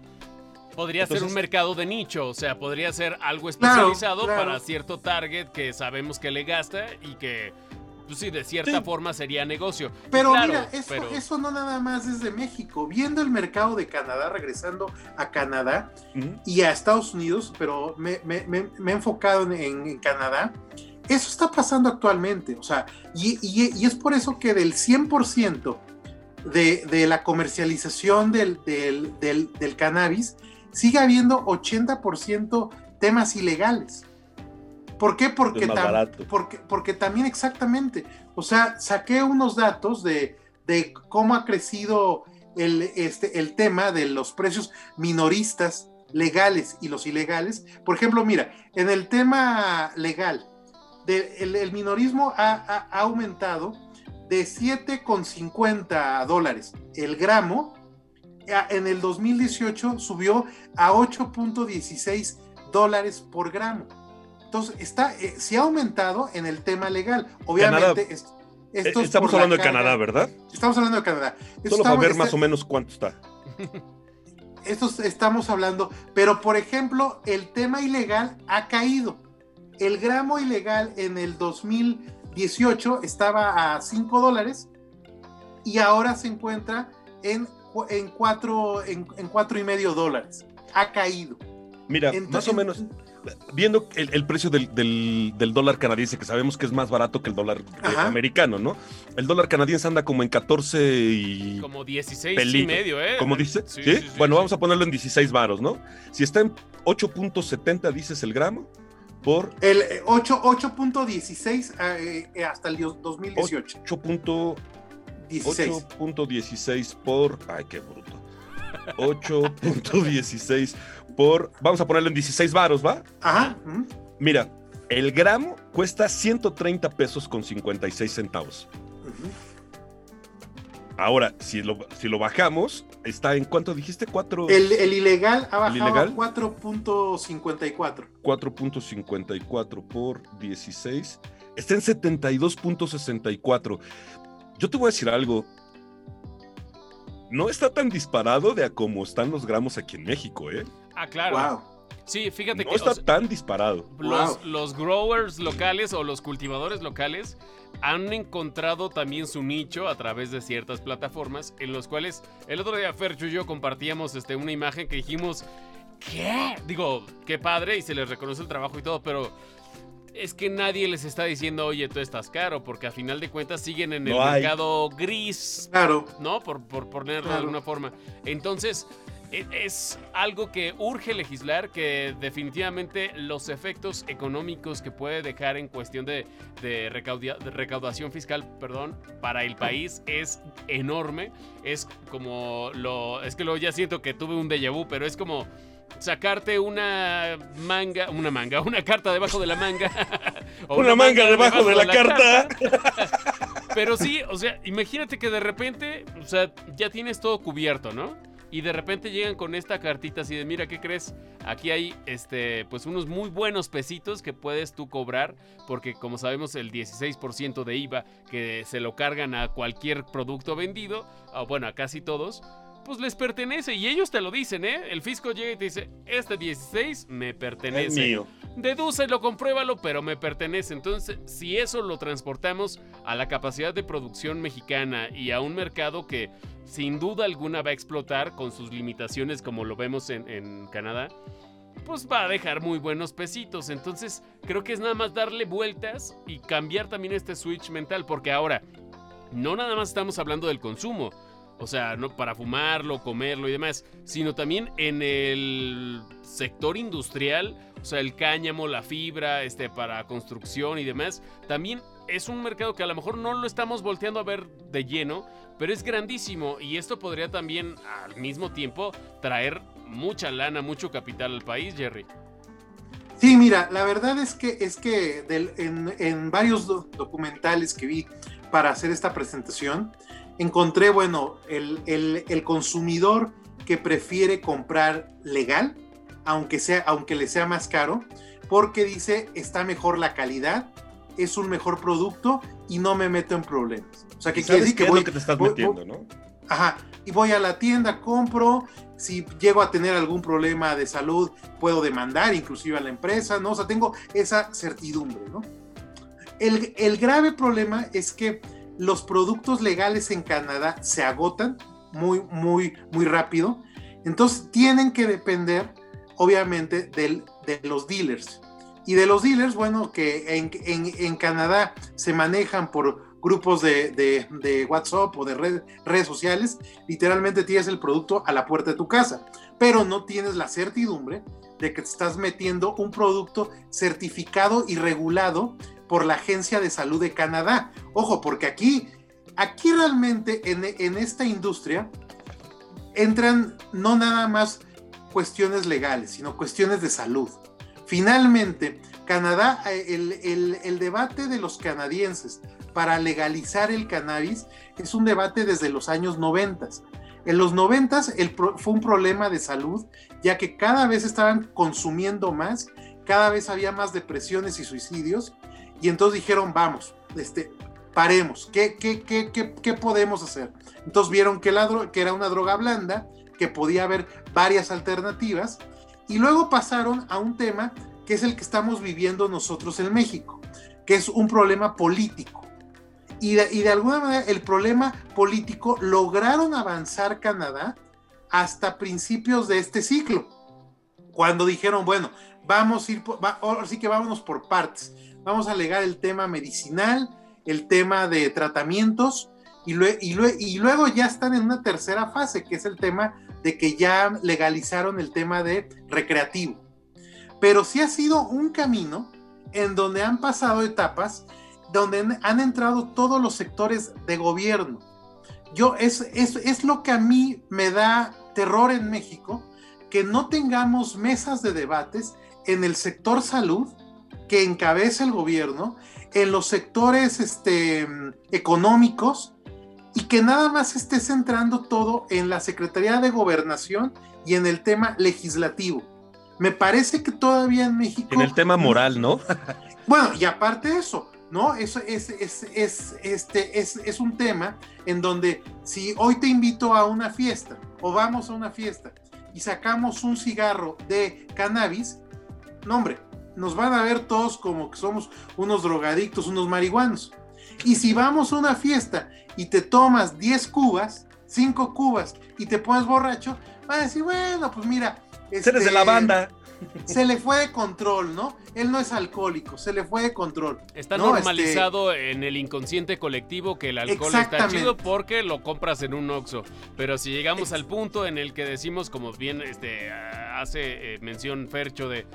Podría ser un mercado de nicho, o sea, podría ser algo especializado para cierto target que sabemos que le gasta y que, pues sí, de cierta forma sería negocio. Pero mira, eso, no nada más es de México. Viendo el mercado de Canadá, regresando a Canadá y a Estados Unidos, pero me, he enfocado en, Canadá. Eso está pasando actualmente, o sea, y, es por eso que del 100% de, de la comercialización del, del, del cannabis, sigue habiendo 80% temas ilegales. ¿Por qué? Porque, porque, porque, también exactamente, o sea, saqué unos datos de, de cómo ha crecido el, este, el tema de los precios minoristas legales y los ilegales. Por ejemplo, mira, en el tema legal, el, minorismo ha, ha aumentado de 7,50 dólares el gramo en el 2018 subió a 8.16 dólares por gramo. Entonces, está, eh, se ha aumentado en el tema legal. Obviamente, esto eh, estamos hablando de Canadá, ¿verdad? Estamos hablando de Canadá. Solo para ver más o menos cuánto está. Esto estamos hablando, pero por ejemplo, el tema ilegal ha caído. El gramo ilegal en el 2018 estaba a 5 dólares y ahora se encuentra en en cuatro, en, cuatro y medio dólares. Ha caído. Mira, más o menos, viendo el, precio del, dólar canadiense, que sabemos que es más barato que el dólar eh, americano, ¿no? El dólar canadiense anda como en 14 y... Como 16 y medio, ¿eh? ¿Cómo dice? Sí, bueno, vamos a ponerlo en 16 varos, ¿no? Si está en 8.70, dices el gramo, por... El 8.16 eh, eh, hasta el 2018. 8. 8.16 por. Ay, qué bruto. 8.16 por. Vamos a ponerlo en 16 varos, ¿va? Ajá. Mira, el gramo cuesta 130 pesos con 56 centavos. Ahora, si lo, si lo bajamos, está en cuánto dijiste? ¿Cuatro? El, el ilegal ha bajado a 4.54. 4.54 por 16. Está en 72.64. Yo te voy a decir algo. No está tan disparado de a cómo están los gramos aquí en México, ¿eh? Ah, claro. Wow. Sí, fíjate No que está o sea, tan disparado. los, Wow. los growers locales o los cultivadores locales han encontrado también su nicho a través de ciertas plataformas en los cuales el otro día Fercho y yo compartíamos este, una imagen que dijimos, ¿qué? Digo, qué padre y se les reconoce el trabajo y todo, pero es que nadie les está diciendo, oye, tú estás caro, porque a final de cuentas siguen en el No mercado gris, Claro. ¿no? Por, por ponerlo de alguna forma. Entonces, e- es algo que urge legislar, que definitivamente los efectos económicos que puede dejar en cuestión de, de recaudia- de recaudación fiscal, perdón, para el país es enorme. Es como lo... Es que luego ya siento que tuve un déjà vu, pero es como sacarte una manga, una manga, una carta debajo de la manga. o Una manga debajo de la carta. Pero sí, o sea, imagínate que de repente, o sea, ya tienes todo cubierto, ¿no? Y de repente llegan con esta cartita así de, mira, ¿qué crees? Aquí hay, este, pues unos muy buenos pesitos que puedes tú cobrar, porque como sabemos el 16% de IVA que se lo cargan a cualquier producto vendido, o bueno, a casi todos, pues les pertenece y ellos te lo dicen, ¿eh? El fisco llega y te dice, este 16 me pertenece. Es mío. Dedúcelo, compruébalo, pero me pertenece. Entonces, si eso lo transportamos a la capacidad de producción mexicana y a un mercado que sin duda alguna va a explotar con sus limitaciones como lo vemos en, en Canadá, pues va a dejar muy buenos pesitos. Entonces, creo que es nada más darle vueltas y cambiar también este switch mental, porque ahora, no nada más estamos hablando del consumo. O sea, no para fumarlo, comerlo y demás, sino también en el sector industrial, o sea, el cáñamo, la fibra, este, para construcción y demás, también es un mercado que a lo mejor no lo estamos volteando a ver de lleno, pero es grandísimo y esto podría también al mismo tiempo traer mucha lana, mucho capital al país, Jerry. Sí, mira, la verdad es que, es que en, varios do- documentales que vi para hacer esta presentación, encontré, bueno, el, el- el consumidor que prefiere comprar legal, aunque, sea, aunque le sea más caro, porque dice, está mejor la calidad, es un mejor producto y no me meto en problemas. O sea, que quiere ¿Sabes decir que es voy, lo que te estás voy- metiendo, no? Ajá, y voy a la tienda, compro, si llego a tener algún problema de salud, puedo demandar inclusive a la empresa, ¿no? O sea, tengo esa certidumbre, ¿no? El, el grave problema es que los productos legales en Canadá se agotan muy, muy, muy rápido, entonces tienen que depender, obviamente, de los dealers. Y de los dealers, bueno, que en, en, en Canadá se manejan por grupos de, de, de WhatsApp o de red, redes sociales, literalmente tienes el producto a la puerta de tu casa, pero no tienes la certidumbre de que te estás metiendo un producto certificado y regulado por la Agencia de Salud de Canadá. Ojo, porque aquí, aquí realmente en, en esta industria entran no nada más cuestiones legales, sino cuestiones de salud. Finalmente, Canadá, el, el, el, debate de los canadienses para legalizar el cannabis es un debate desde los años 90. En los 90 el pro, fue un problema de salud, ya que cada vez estaban consumiendo más, cada vez había más depresiones y suicidios, y entonces dijeron, vamos, este, paremos, ¿qué, qué, qué, qué, podemos hacer? Entonces vieron que era una droga blanda, que podía haber varias alternativas, y luego pasaron a un tema que es el que estamos viviendo nosotros en México, que es un problema político. Y de, y de, alguna manera el problema político lograron avanzar Canadá hasta principios de este ciclo, cuando dijeron, bueno, vamos a ir, por, va, ahora sí que vámonos por partes, vamos a alegar el tema medicinal, el tema de tratamientos, y, y luego ya están en una tercera fase, que es el tema de que ya legalizaron el tema de recreativo. Pero sí ha sido un camino en donde han pasado etapas donde han entrado todos los sectores de gobierno. Yo, es, es, es lo que a mí me da terror en México, que no tengamos mesas de debates en el sector salud que encabeza el gobierno, en los sectores este, económicos y que nada más esté centrando todo en la Secretaría de Gobernación y en el tema legislativo. Me parece que todavía en México... En el tema moral, ¿no? bueno, y aparte de eso, ¿no? Eso es, es, es, este, es, es un tema en donde si hoy te invito a una fiesta o vamos a una fiesta y sacamos un cigarro de cannabis, no hombre, nos van a ver todos como que somos unos drogadictos, unos marihuanos. Y si vamos a una fiesta y te tomas 10 cubas, 5 cubas y te pones borracho, van a decir, bueno, pues mira. Este, Eres de la banda. Se le fue de control, ¿no? Él no es alcohólico, se le fue de control. Está normalizado este en el inconsciente colectivo que el alcohol está chido porque lo compras en un Oxxo. Pero si llegamos al punto en el que decimos, como bien este, hace eh, mención Fercho de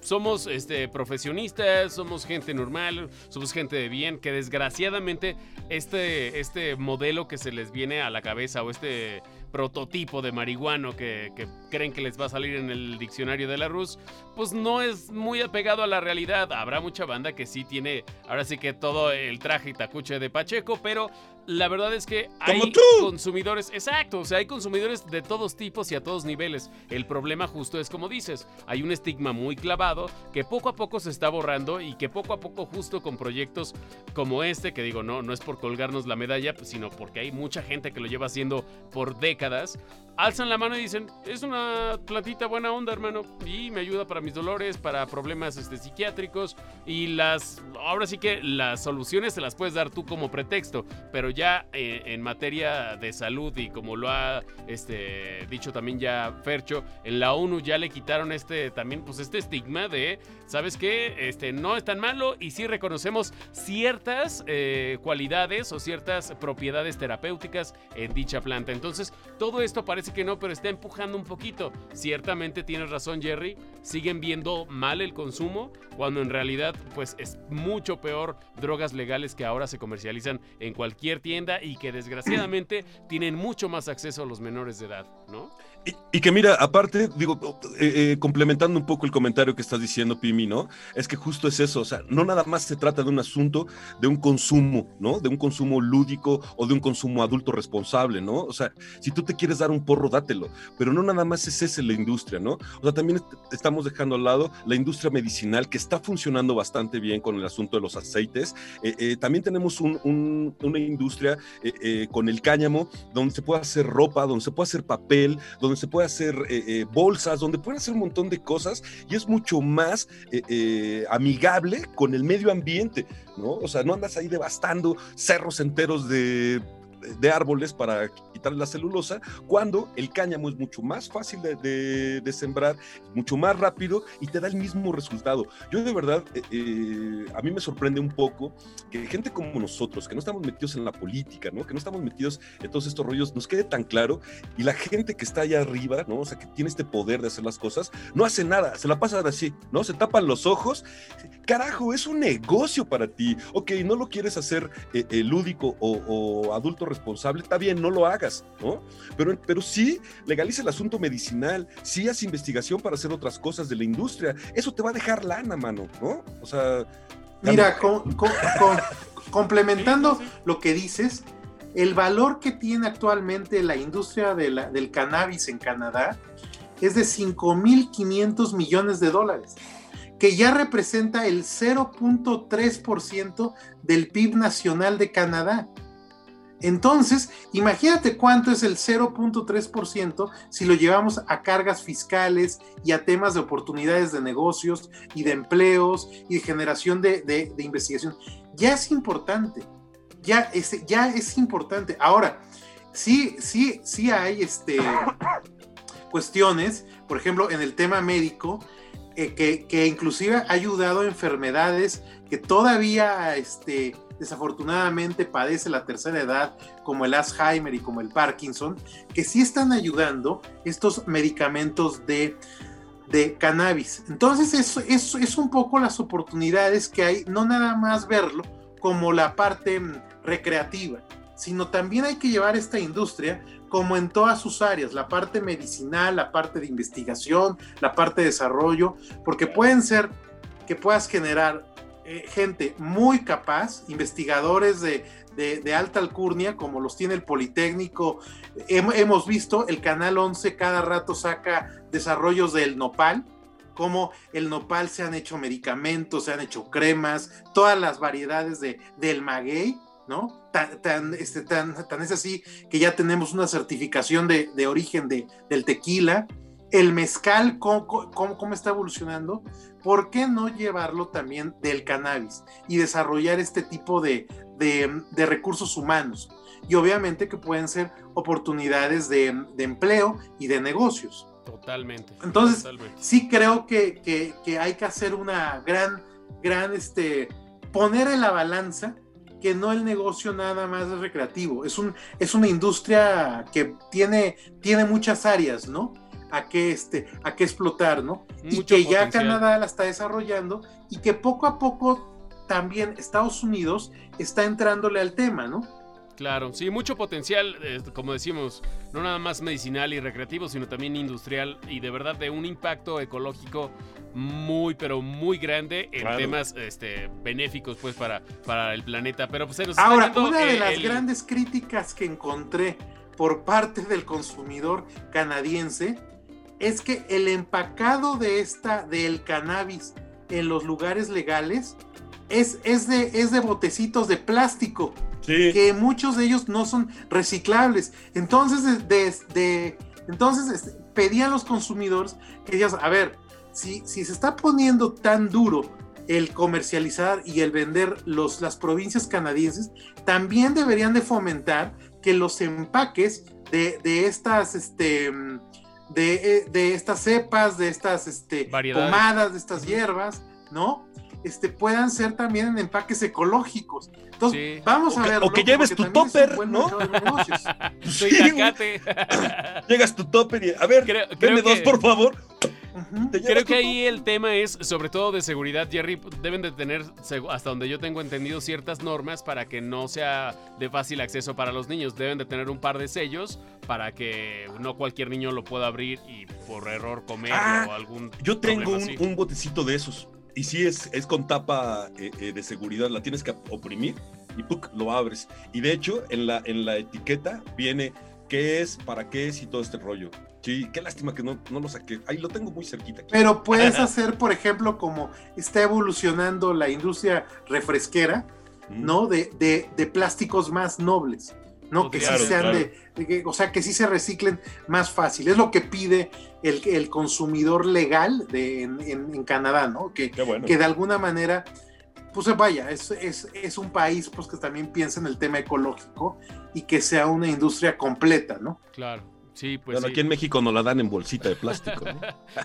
somos este, profesionistas, somos gente normal, somos gente de bien, que desgraciadamente este, este modelo que se les viene a la cabeza o este prototipo de marihuano que, creen que les va a salir en el diccionario de la Rus, pues no es muy apegado a la realidad. Habrá mucha banda que sí tiene, ahora sí que todo el traje y tacuche de Pacheco, pero la verdad es que hay consumidores, exacto, o sea, hay consumidores de todos tipos y a todos niveles. El problema justo es como dices, hay un estigma muy clavado que poco a poco se está borrando y que poco a poco justo con proyectos como este, que digo, no, no es por colgarnos la medalla, sino porque hay mucha gente que lo lleva haciendo por décadas, décadas alzan la mano y dicen, es una plantita buena onda, hermano, y me ayuda para mis dolores, para problemas este, psiquiátricos, y las, ahora sí que las soluciones se las puedes dar tú como pretexto, pero ya eh, en materia de salud y como lo ha este, dicho también ya Fercho, en la ONU ya le quitaron este también pues este estigma de, ¿sabes qué? Este, no es tan malo y sí reconocemos ciertas eh, cualidades o ciertas propiedades terapéuticas en dicha planta. Entonces, todo esto parece que no, pero está empujando un poquito. Ciertamente tienes razón Jerry, siguen viendo mal el consumo cuando en realidad pues es mucho peor drogas legales que ahora se comercializan en cualquier tienda y que desgraciadamente tienen mucho más acceso a los menores de edad, ¿no? Y, que mira, aparte, digo, eh, eh, complementando un poco el comentario que estás diciendo, Pimi, ¿no? Es que justo es eso, o sea, no nada más se trata de un asunto de un consumo, ¿no? De un consumo lúdico o de un consumo adulto responsable, ¿no? O sea, si tú te quieres dar un porro, dátelo, pero no nada más es ese la industria, ¿no? O sea, también estamos dejando al lado la industria medicinal que está funcionando bastante bien con el asunto de los aceites. Eh, también tenemos una industria con el cáñamo donde se puede hacer ropa, donde se puede hacer papel, donde se puede hacer eh, eh, bolsas, donde pueden hacer un montón de cosas y es mucho más eh, amigable con el medio ambiente, ¿no? O sea, no andas ahí devastando cerros enteros de de árboles para la celulosa, cuando el cáñamo es mucho más fácil de, sembrar, mucho más rápido y te da el mismo resultado. Yo de verdad, eh, eh, a mí me sorprende un poco que gente como nosotros, que no estamos metidos en la política, ¿no? que no estamos metidos en todos estos rollos, nos quede tan claro y la gente que está allá arriba, ¿no? o sea, que tiene este poder de hacer las cosas, no hace nada, se la pasa así, ¿no? Se tapan los ojos. Carajo, es un negocio para ti. Ok, no lo quieres hacer eh, lúdico o, o adulto responsable, está bien, no lo hagas, ¿no? Pero, pero sí legaliza el asunto medicinal, sí haz investigación para hacer otras cosas de la industria. Eso te va a dejar lana, mano, ¿no? O sea. Mira, complementando lo que dices, el valor que tiene actualmente la industria del cannabis en Canadá es de 5.500 millones de dólares que ya representa el 0.3% del PIB nacional de Canadá. Entonces, imagínate cuánto es el 0.3% si lo llevamos a cargas fiscales y a temas de oportunidades de negocios y de empleos y de generación de, investigación. Ya es importante, ya es, importante. Ahora, sí, sí, sí hay este, cuestiones, por ejemplo, en el tema médico, eh, que, que, inclusive ha ayudado a enfermedades que todavía este, desafortunadamente padece la tercera edad, como el Alzheimer y como el Parkinson, que sí están ayudando estos medicamentos de, de cannabis. Entonces, eso, eso es un poco las oportunidades que hay, no nada más verlo como la parte mm, recreativa, sino también hay que llevar esta industria como en todas sus áreas, la parte medicinal, la parte de investigación, la parte de desarrollo, porque pueden ser que puedas generar eh, gente muy capaz, investigadores de, de, alta alcurnia, como los tiene el Politécnico. hemos visto, el Canal 11 cada rato saca desarrollos del nopal, como el nopal se han hecho medicamentos, se han hecho cremas, todas las variedades de, del maguey, ¿no? Tan, este, tan, tan, es así que ya tenemos una certificación de, de origen de, del tequila. El mezcal, ¿cómo, cómo, está evolucionando? ¿Por qué no llevarlo también del cannabis y desarrollar este tipo de, de, recursos humanos? Y obviamente que pueden ser oportunidades de, empleo y de negocios. Totalmente. Entonces, sí creo que, que, que, hay que hacer una gran, gran, este, poner en la balanza que no el negocio nada más es recreativo, es, un, es una industria que tiene, tiene muchas áreas, ¿no? A qué, este, a qué explotar, ¿no? y que ya Canadá la está desarrollando y que poco a poco también Estados Unidos está entrándole al tema, ¿no? Claro, sí, mucho potencial, eh, como decimos, no nada más medicinal y recreativo, sino también industrial y de verdad de un impacto ecológico muy, pero muy grande en temas este, benéficos pues para, para el planeta. Pero pues se Ahora, una de las grandes críticas que encontré por parte del consumidor canadiense es que el empacado de esta, del cannabis en los lugares legales es, es, de, es de botecitos de plástico. Que muchos de ellos no son reciclables. Entonces, de, entonces este, pedían los consumidores que digas, a ver, si, si se está poniendo tan duro el comercializar y el vender los, las provincias canadienses, también deberían de fomentar que los empaques de, de estas, este, de, de, estas cepas, de estas este, pomadas, de estas hierbas, ¿no? Este, puedan ser también en empaques ecológicos. Entonces, vamos a ver. O que lleves tu topper, ¿no? sí, Llegas tu topper y, a ver, creo, dos, por favor. Creo que ahí el tema es, sobre todo de seguridad, Jerry, deben de tener, hasta donde yo tengo entendido, ciertas normas para que no sea de fácil acceso para los niños. Deben de tener un par de sellos para que no cualquier niño lo pueda abrir y por error comer ah, o algún... Yo tengo un, botecito de esos. Y sí, es, es con tapa eh, eh, de seguridad, la tienes que oprimir y ¡puc! lo abres. Y de hecho, en la, en la etiqueta viene qué es, para qué es y todo este rollo. Sí, qué lástima que no, no lo saqué. Ahí lo tengo muy cerquita. Pero puedes hacer, por ejemplo, como está evolucionando la industria refresquera, mm. ¿no? De, de, plásticos más nobles. ¿no? que sí sean de, o sea, que sí se reciclen más fácil. Es lo que pide el, el consumidor legal de, en, en, Canadá, ¿no? Que, que de alguna manera pues vaya, es, es, es, un país pues, que también piensa en el tema ecológico y que sea una industria completa, ¿no? Claro. Sí, pues bueno, aquí en México nos la dan en bolsita de plástico. ¿no?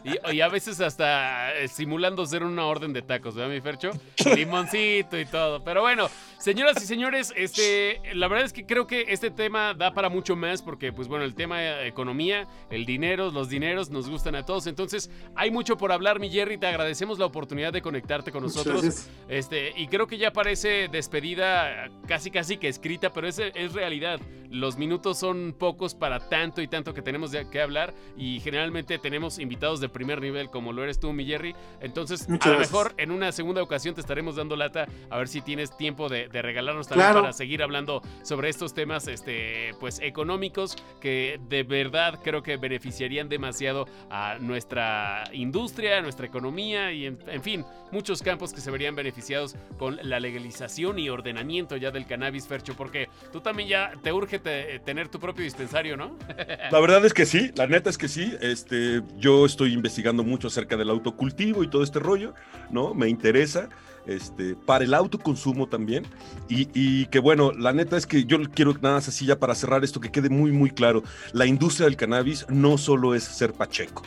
y, a veces hasta eh, simulando ser una orden de tacos, ¿verdad, mi Fercho? Limoncito y todo. Pero bueno, señoras y señores, este, la verdad es que creo que este tema da para mucho más porque, pues bueno, el tema de economía, el dinero, los dineros nos gustan a todos. Entonces, hay mucho por hablar, mi Jerry. Te agradecemos la oportunidad de conectarte con nosotros. Este, y creo que ya parece despedida casi casi que escrita, pero es, es realidad. Los minutos son pocos para tanto y tanto que tenemos de que hablar y generalmente tenemos invitados de primer nivel como lo eres tú, mi Jerry. Entonces, a lo mejor en una segunda ocasión te estaremos dando lata a ver si tienes tiempo de, regalarnos también para seguir hablando sobre estos temas este, pues económicos que de verdad creo que beneficiarían demasiado a nuestra industria, a nuestra economía y en, en fin, muchos campos que se verían beneficiados con la legalización y ordenamiento ya del cannabis, Fercho, porque tú también ya te urge tener tu propio dispensario, ¿no? La verdad es que sí, la neta es que sí. Este, yo estoy investigando mucho acerca del autocultivo y todo este rollo, ¿no? Me interesa. Este, para el autoconsumo también. Y, y, que bueno, la neta es que yo quiero nada más así ya para cerrar esto, que quede muy, muy claro. La industria del cannabis no solo es ser pacheco.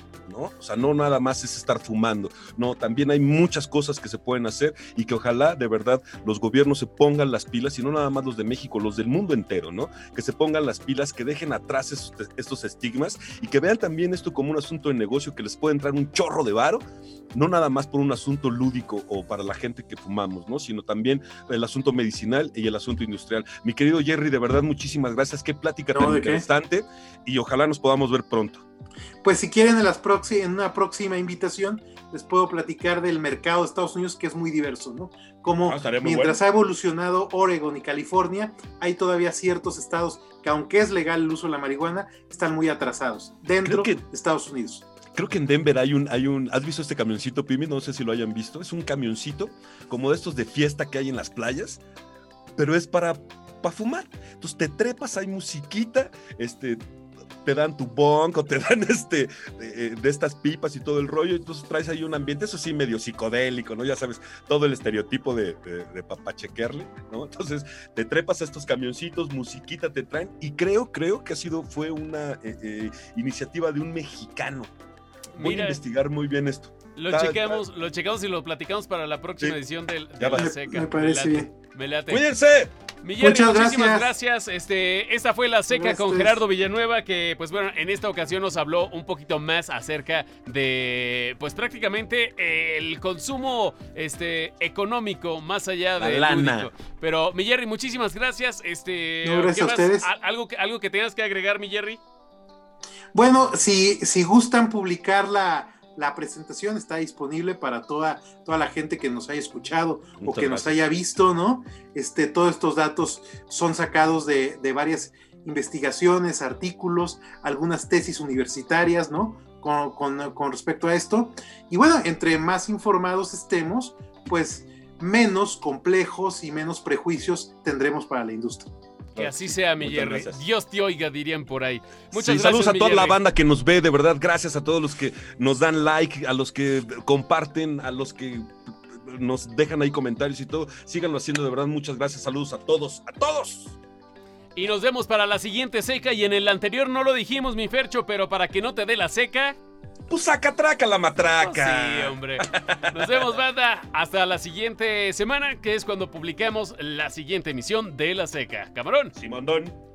O sea, no nada más es estar fumando, no, también hay muchas cosas que se pueden hacer y que ojalá de verdad los gobiernos se pongan las pilas y no nada más los de México, los del mundo entero, ¿no? Que se pongan las pilas, que dejen atrás estos, estigmas y que vean también esto como un asunto de negocio que les puede entrar un chorro de varo, no nada más por un asunto lúdico o para la gente que fumamos, ¿no? Sino también el asunto medicinal y el asunto industrial. Mi querido Jerry, de verdad, muchísimas gracias. Qué plática tan interesante y ojalá nos podamos ver pronto. Pues si quieren en, las en una próxima invitación, les puedo platicar del mercado de Estados Unidos, que es muy diverso, ¿no? Como Ah, mientras bueno. ha evolucionado Oregon y California, hay todavía ciertos estados que, aunque es legal el uso de la marihuana, están muy atrasados dentro que- de Estados Unidos. Creo que en Denver hay un, hay un. ¿Has visto este camioncito, Pimi? No sé si lo hayan visto. Es un camioncito como de estos de fiesta que hay en las playas, pero es para, para fumar. Entonces te trepas, hay musiquita, este. Te dan tu bong o te dan este eh, de estas pipas y todo el rollo. Entonces traes ahí un ambiente, eso sí, medio psicodélico, ¿no? Ya sabes, todo el estereotipo de, de, de papachequearle, ¿no? Entonces te trepas a estos camioncitos, musiquita te traen. Y creo, creo que ha sido, fue una eh, eh, iniciativa de un mexicano. Voy Mira. a investigar muy bien esto. Lo Está- checamos, lo checamos y lo platicamos para la próxima Sí. edición del, de Ya la va. seca. Me parece bien. Me late. ¡Cuídense! Jerry, Muchas muchísimas gracias. gracias. Este, esta fue la seca Gracias. con Gerardo Villanueva, que pues bueno, en esta ocasión nos habló un poquito más acerca de pues prácticamente eh, el consumo este económico más allá La de lana. lúdico. Pero mi Jerry, muchísimas gracias. Este, No, gracias ¿qué a ustedes. ¿Al- Algo que algo que tengas que agregar, mi Jerry. Bueno, si, si gustan publicar la, la presentación, está disponible para toda, toda la gente que nos haya escuchado o que nos haya visto, ¿no? Este, todos estos datos son sacados de, de varias investigaciones, artículos, algunas tesis universitarias, ¿no? Con, con- con respecto a esto. Y bueno, entre más informados estemos, pues menos complejos y menos prejuicios tendremos para la industria. Que así sea, mi Muchas Jerry. gracias. Dios te oiga, dirían por ahí. Muchas Sí, gracias. saludos a mi toda la banda que nos ve, de verdad. Gracias a todos los que nos dan like, a los que comparten, a los que nos dejan ahí comentarios y todo. Síganlo haciendo, de verdad. Muchas gracias. Saludos a todos, a todos. Y nos vemos para la siguiente seca. Y en el anterior no lo dijimos, mi Fercho, pero para que no te dé la seca. Pues saca traca la Oh, matraca. sí, hombre. Nos vemos, banda. Hasta la siguiente semana, que es cuando publicamos la siguiente emisión de La Seca. Camarón. Simondón.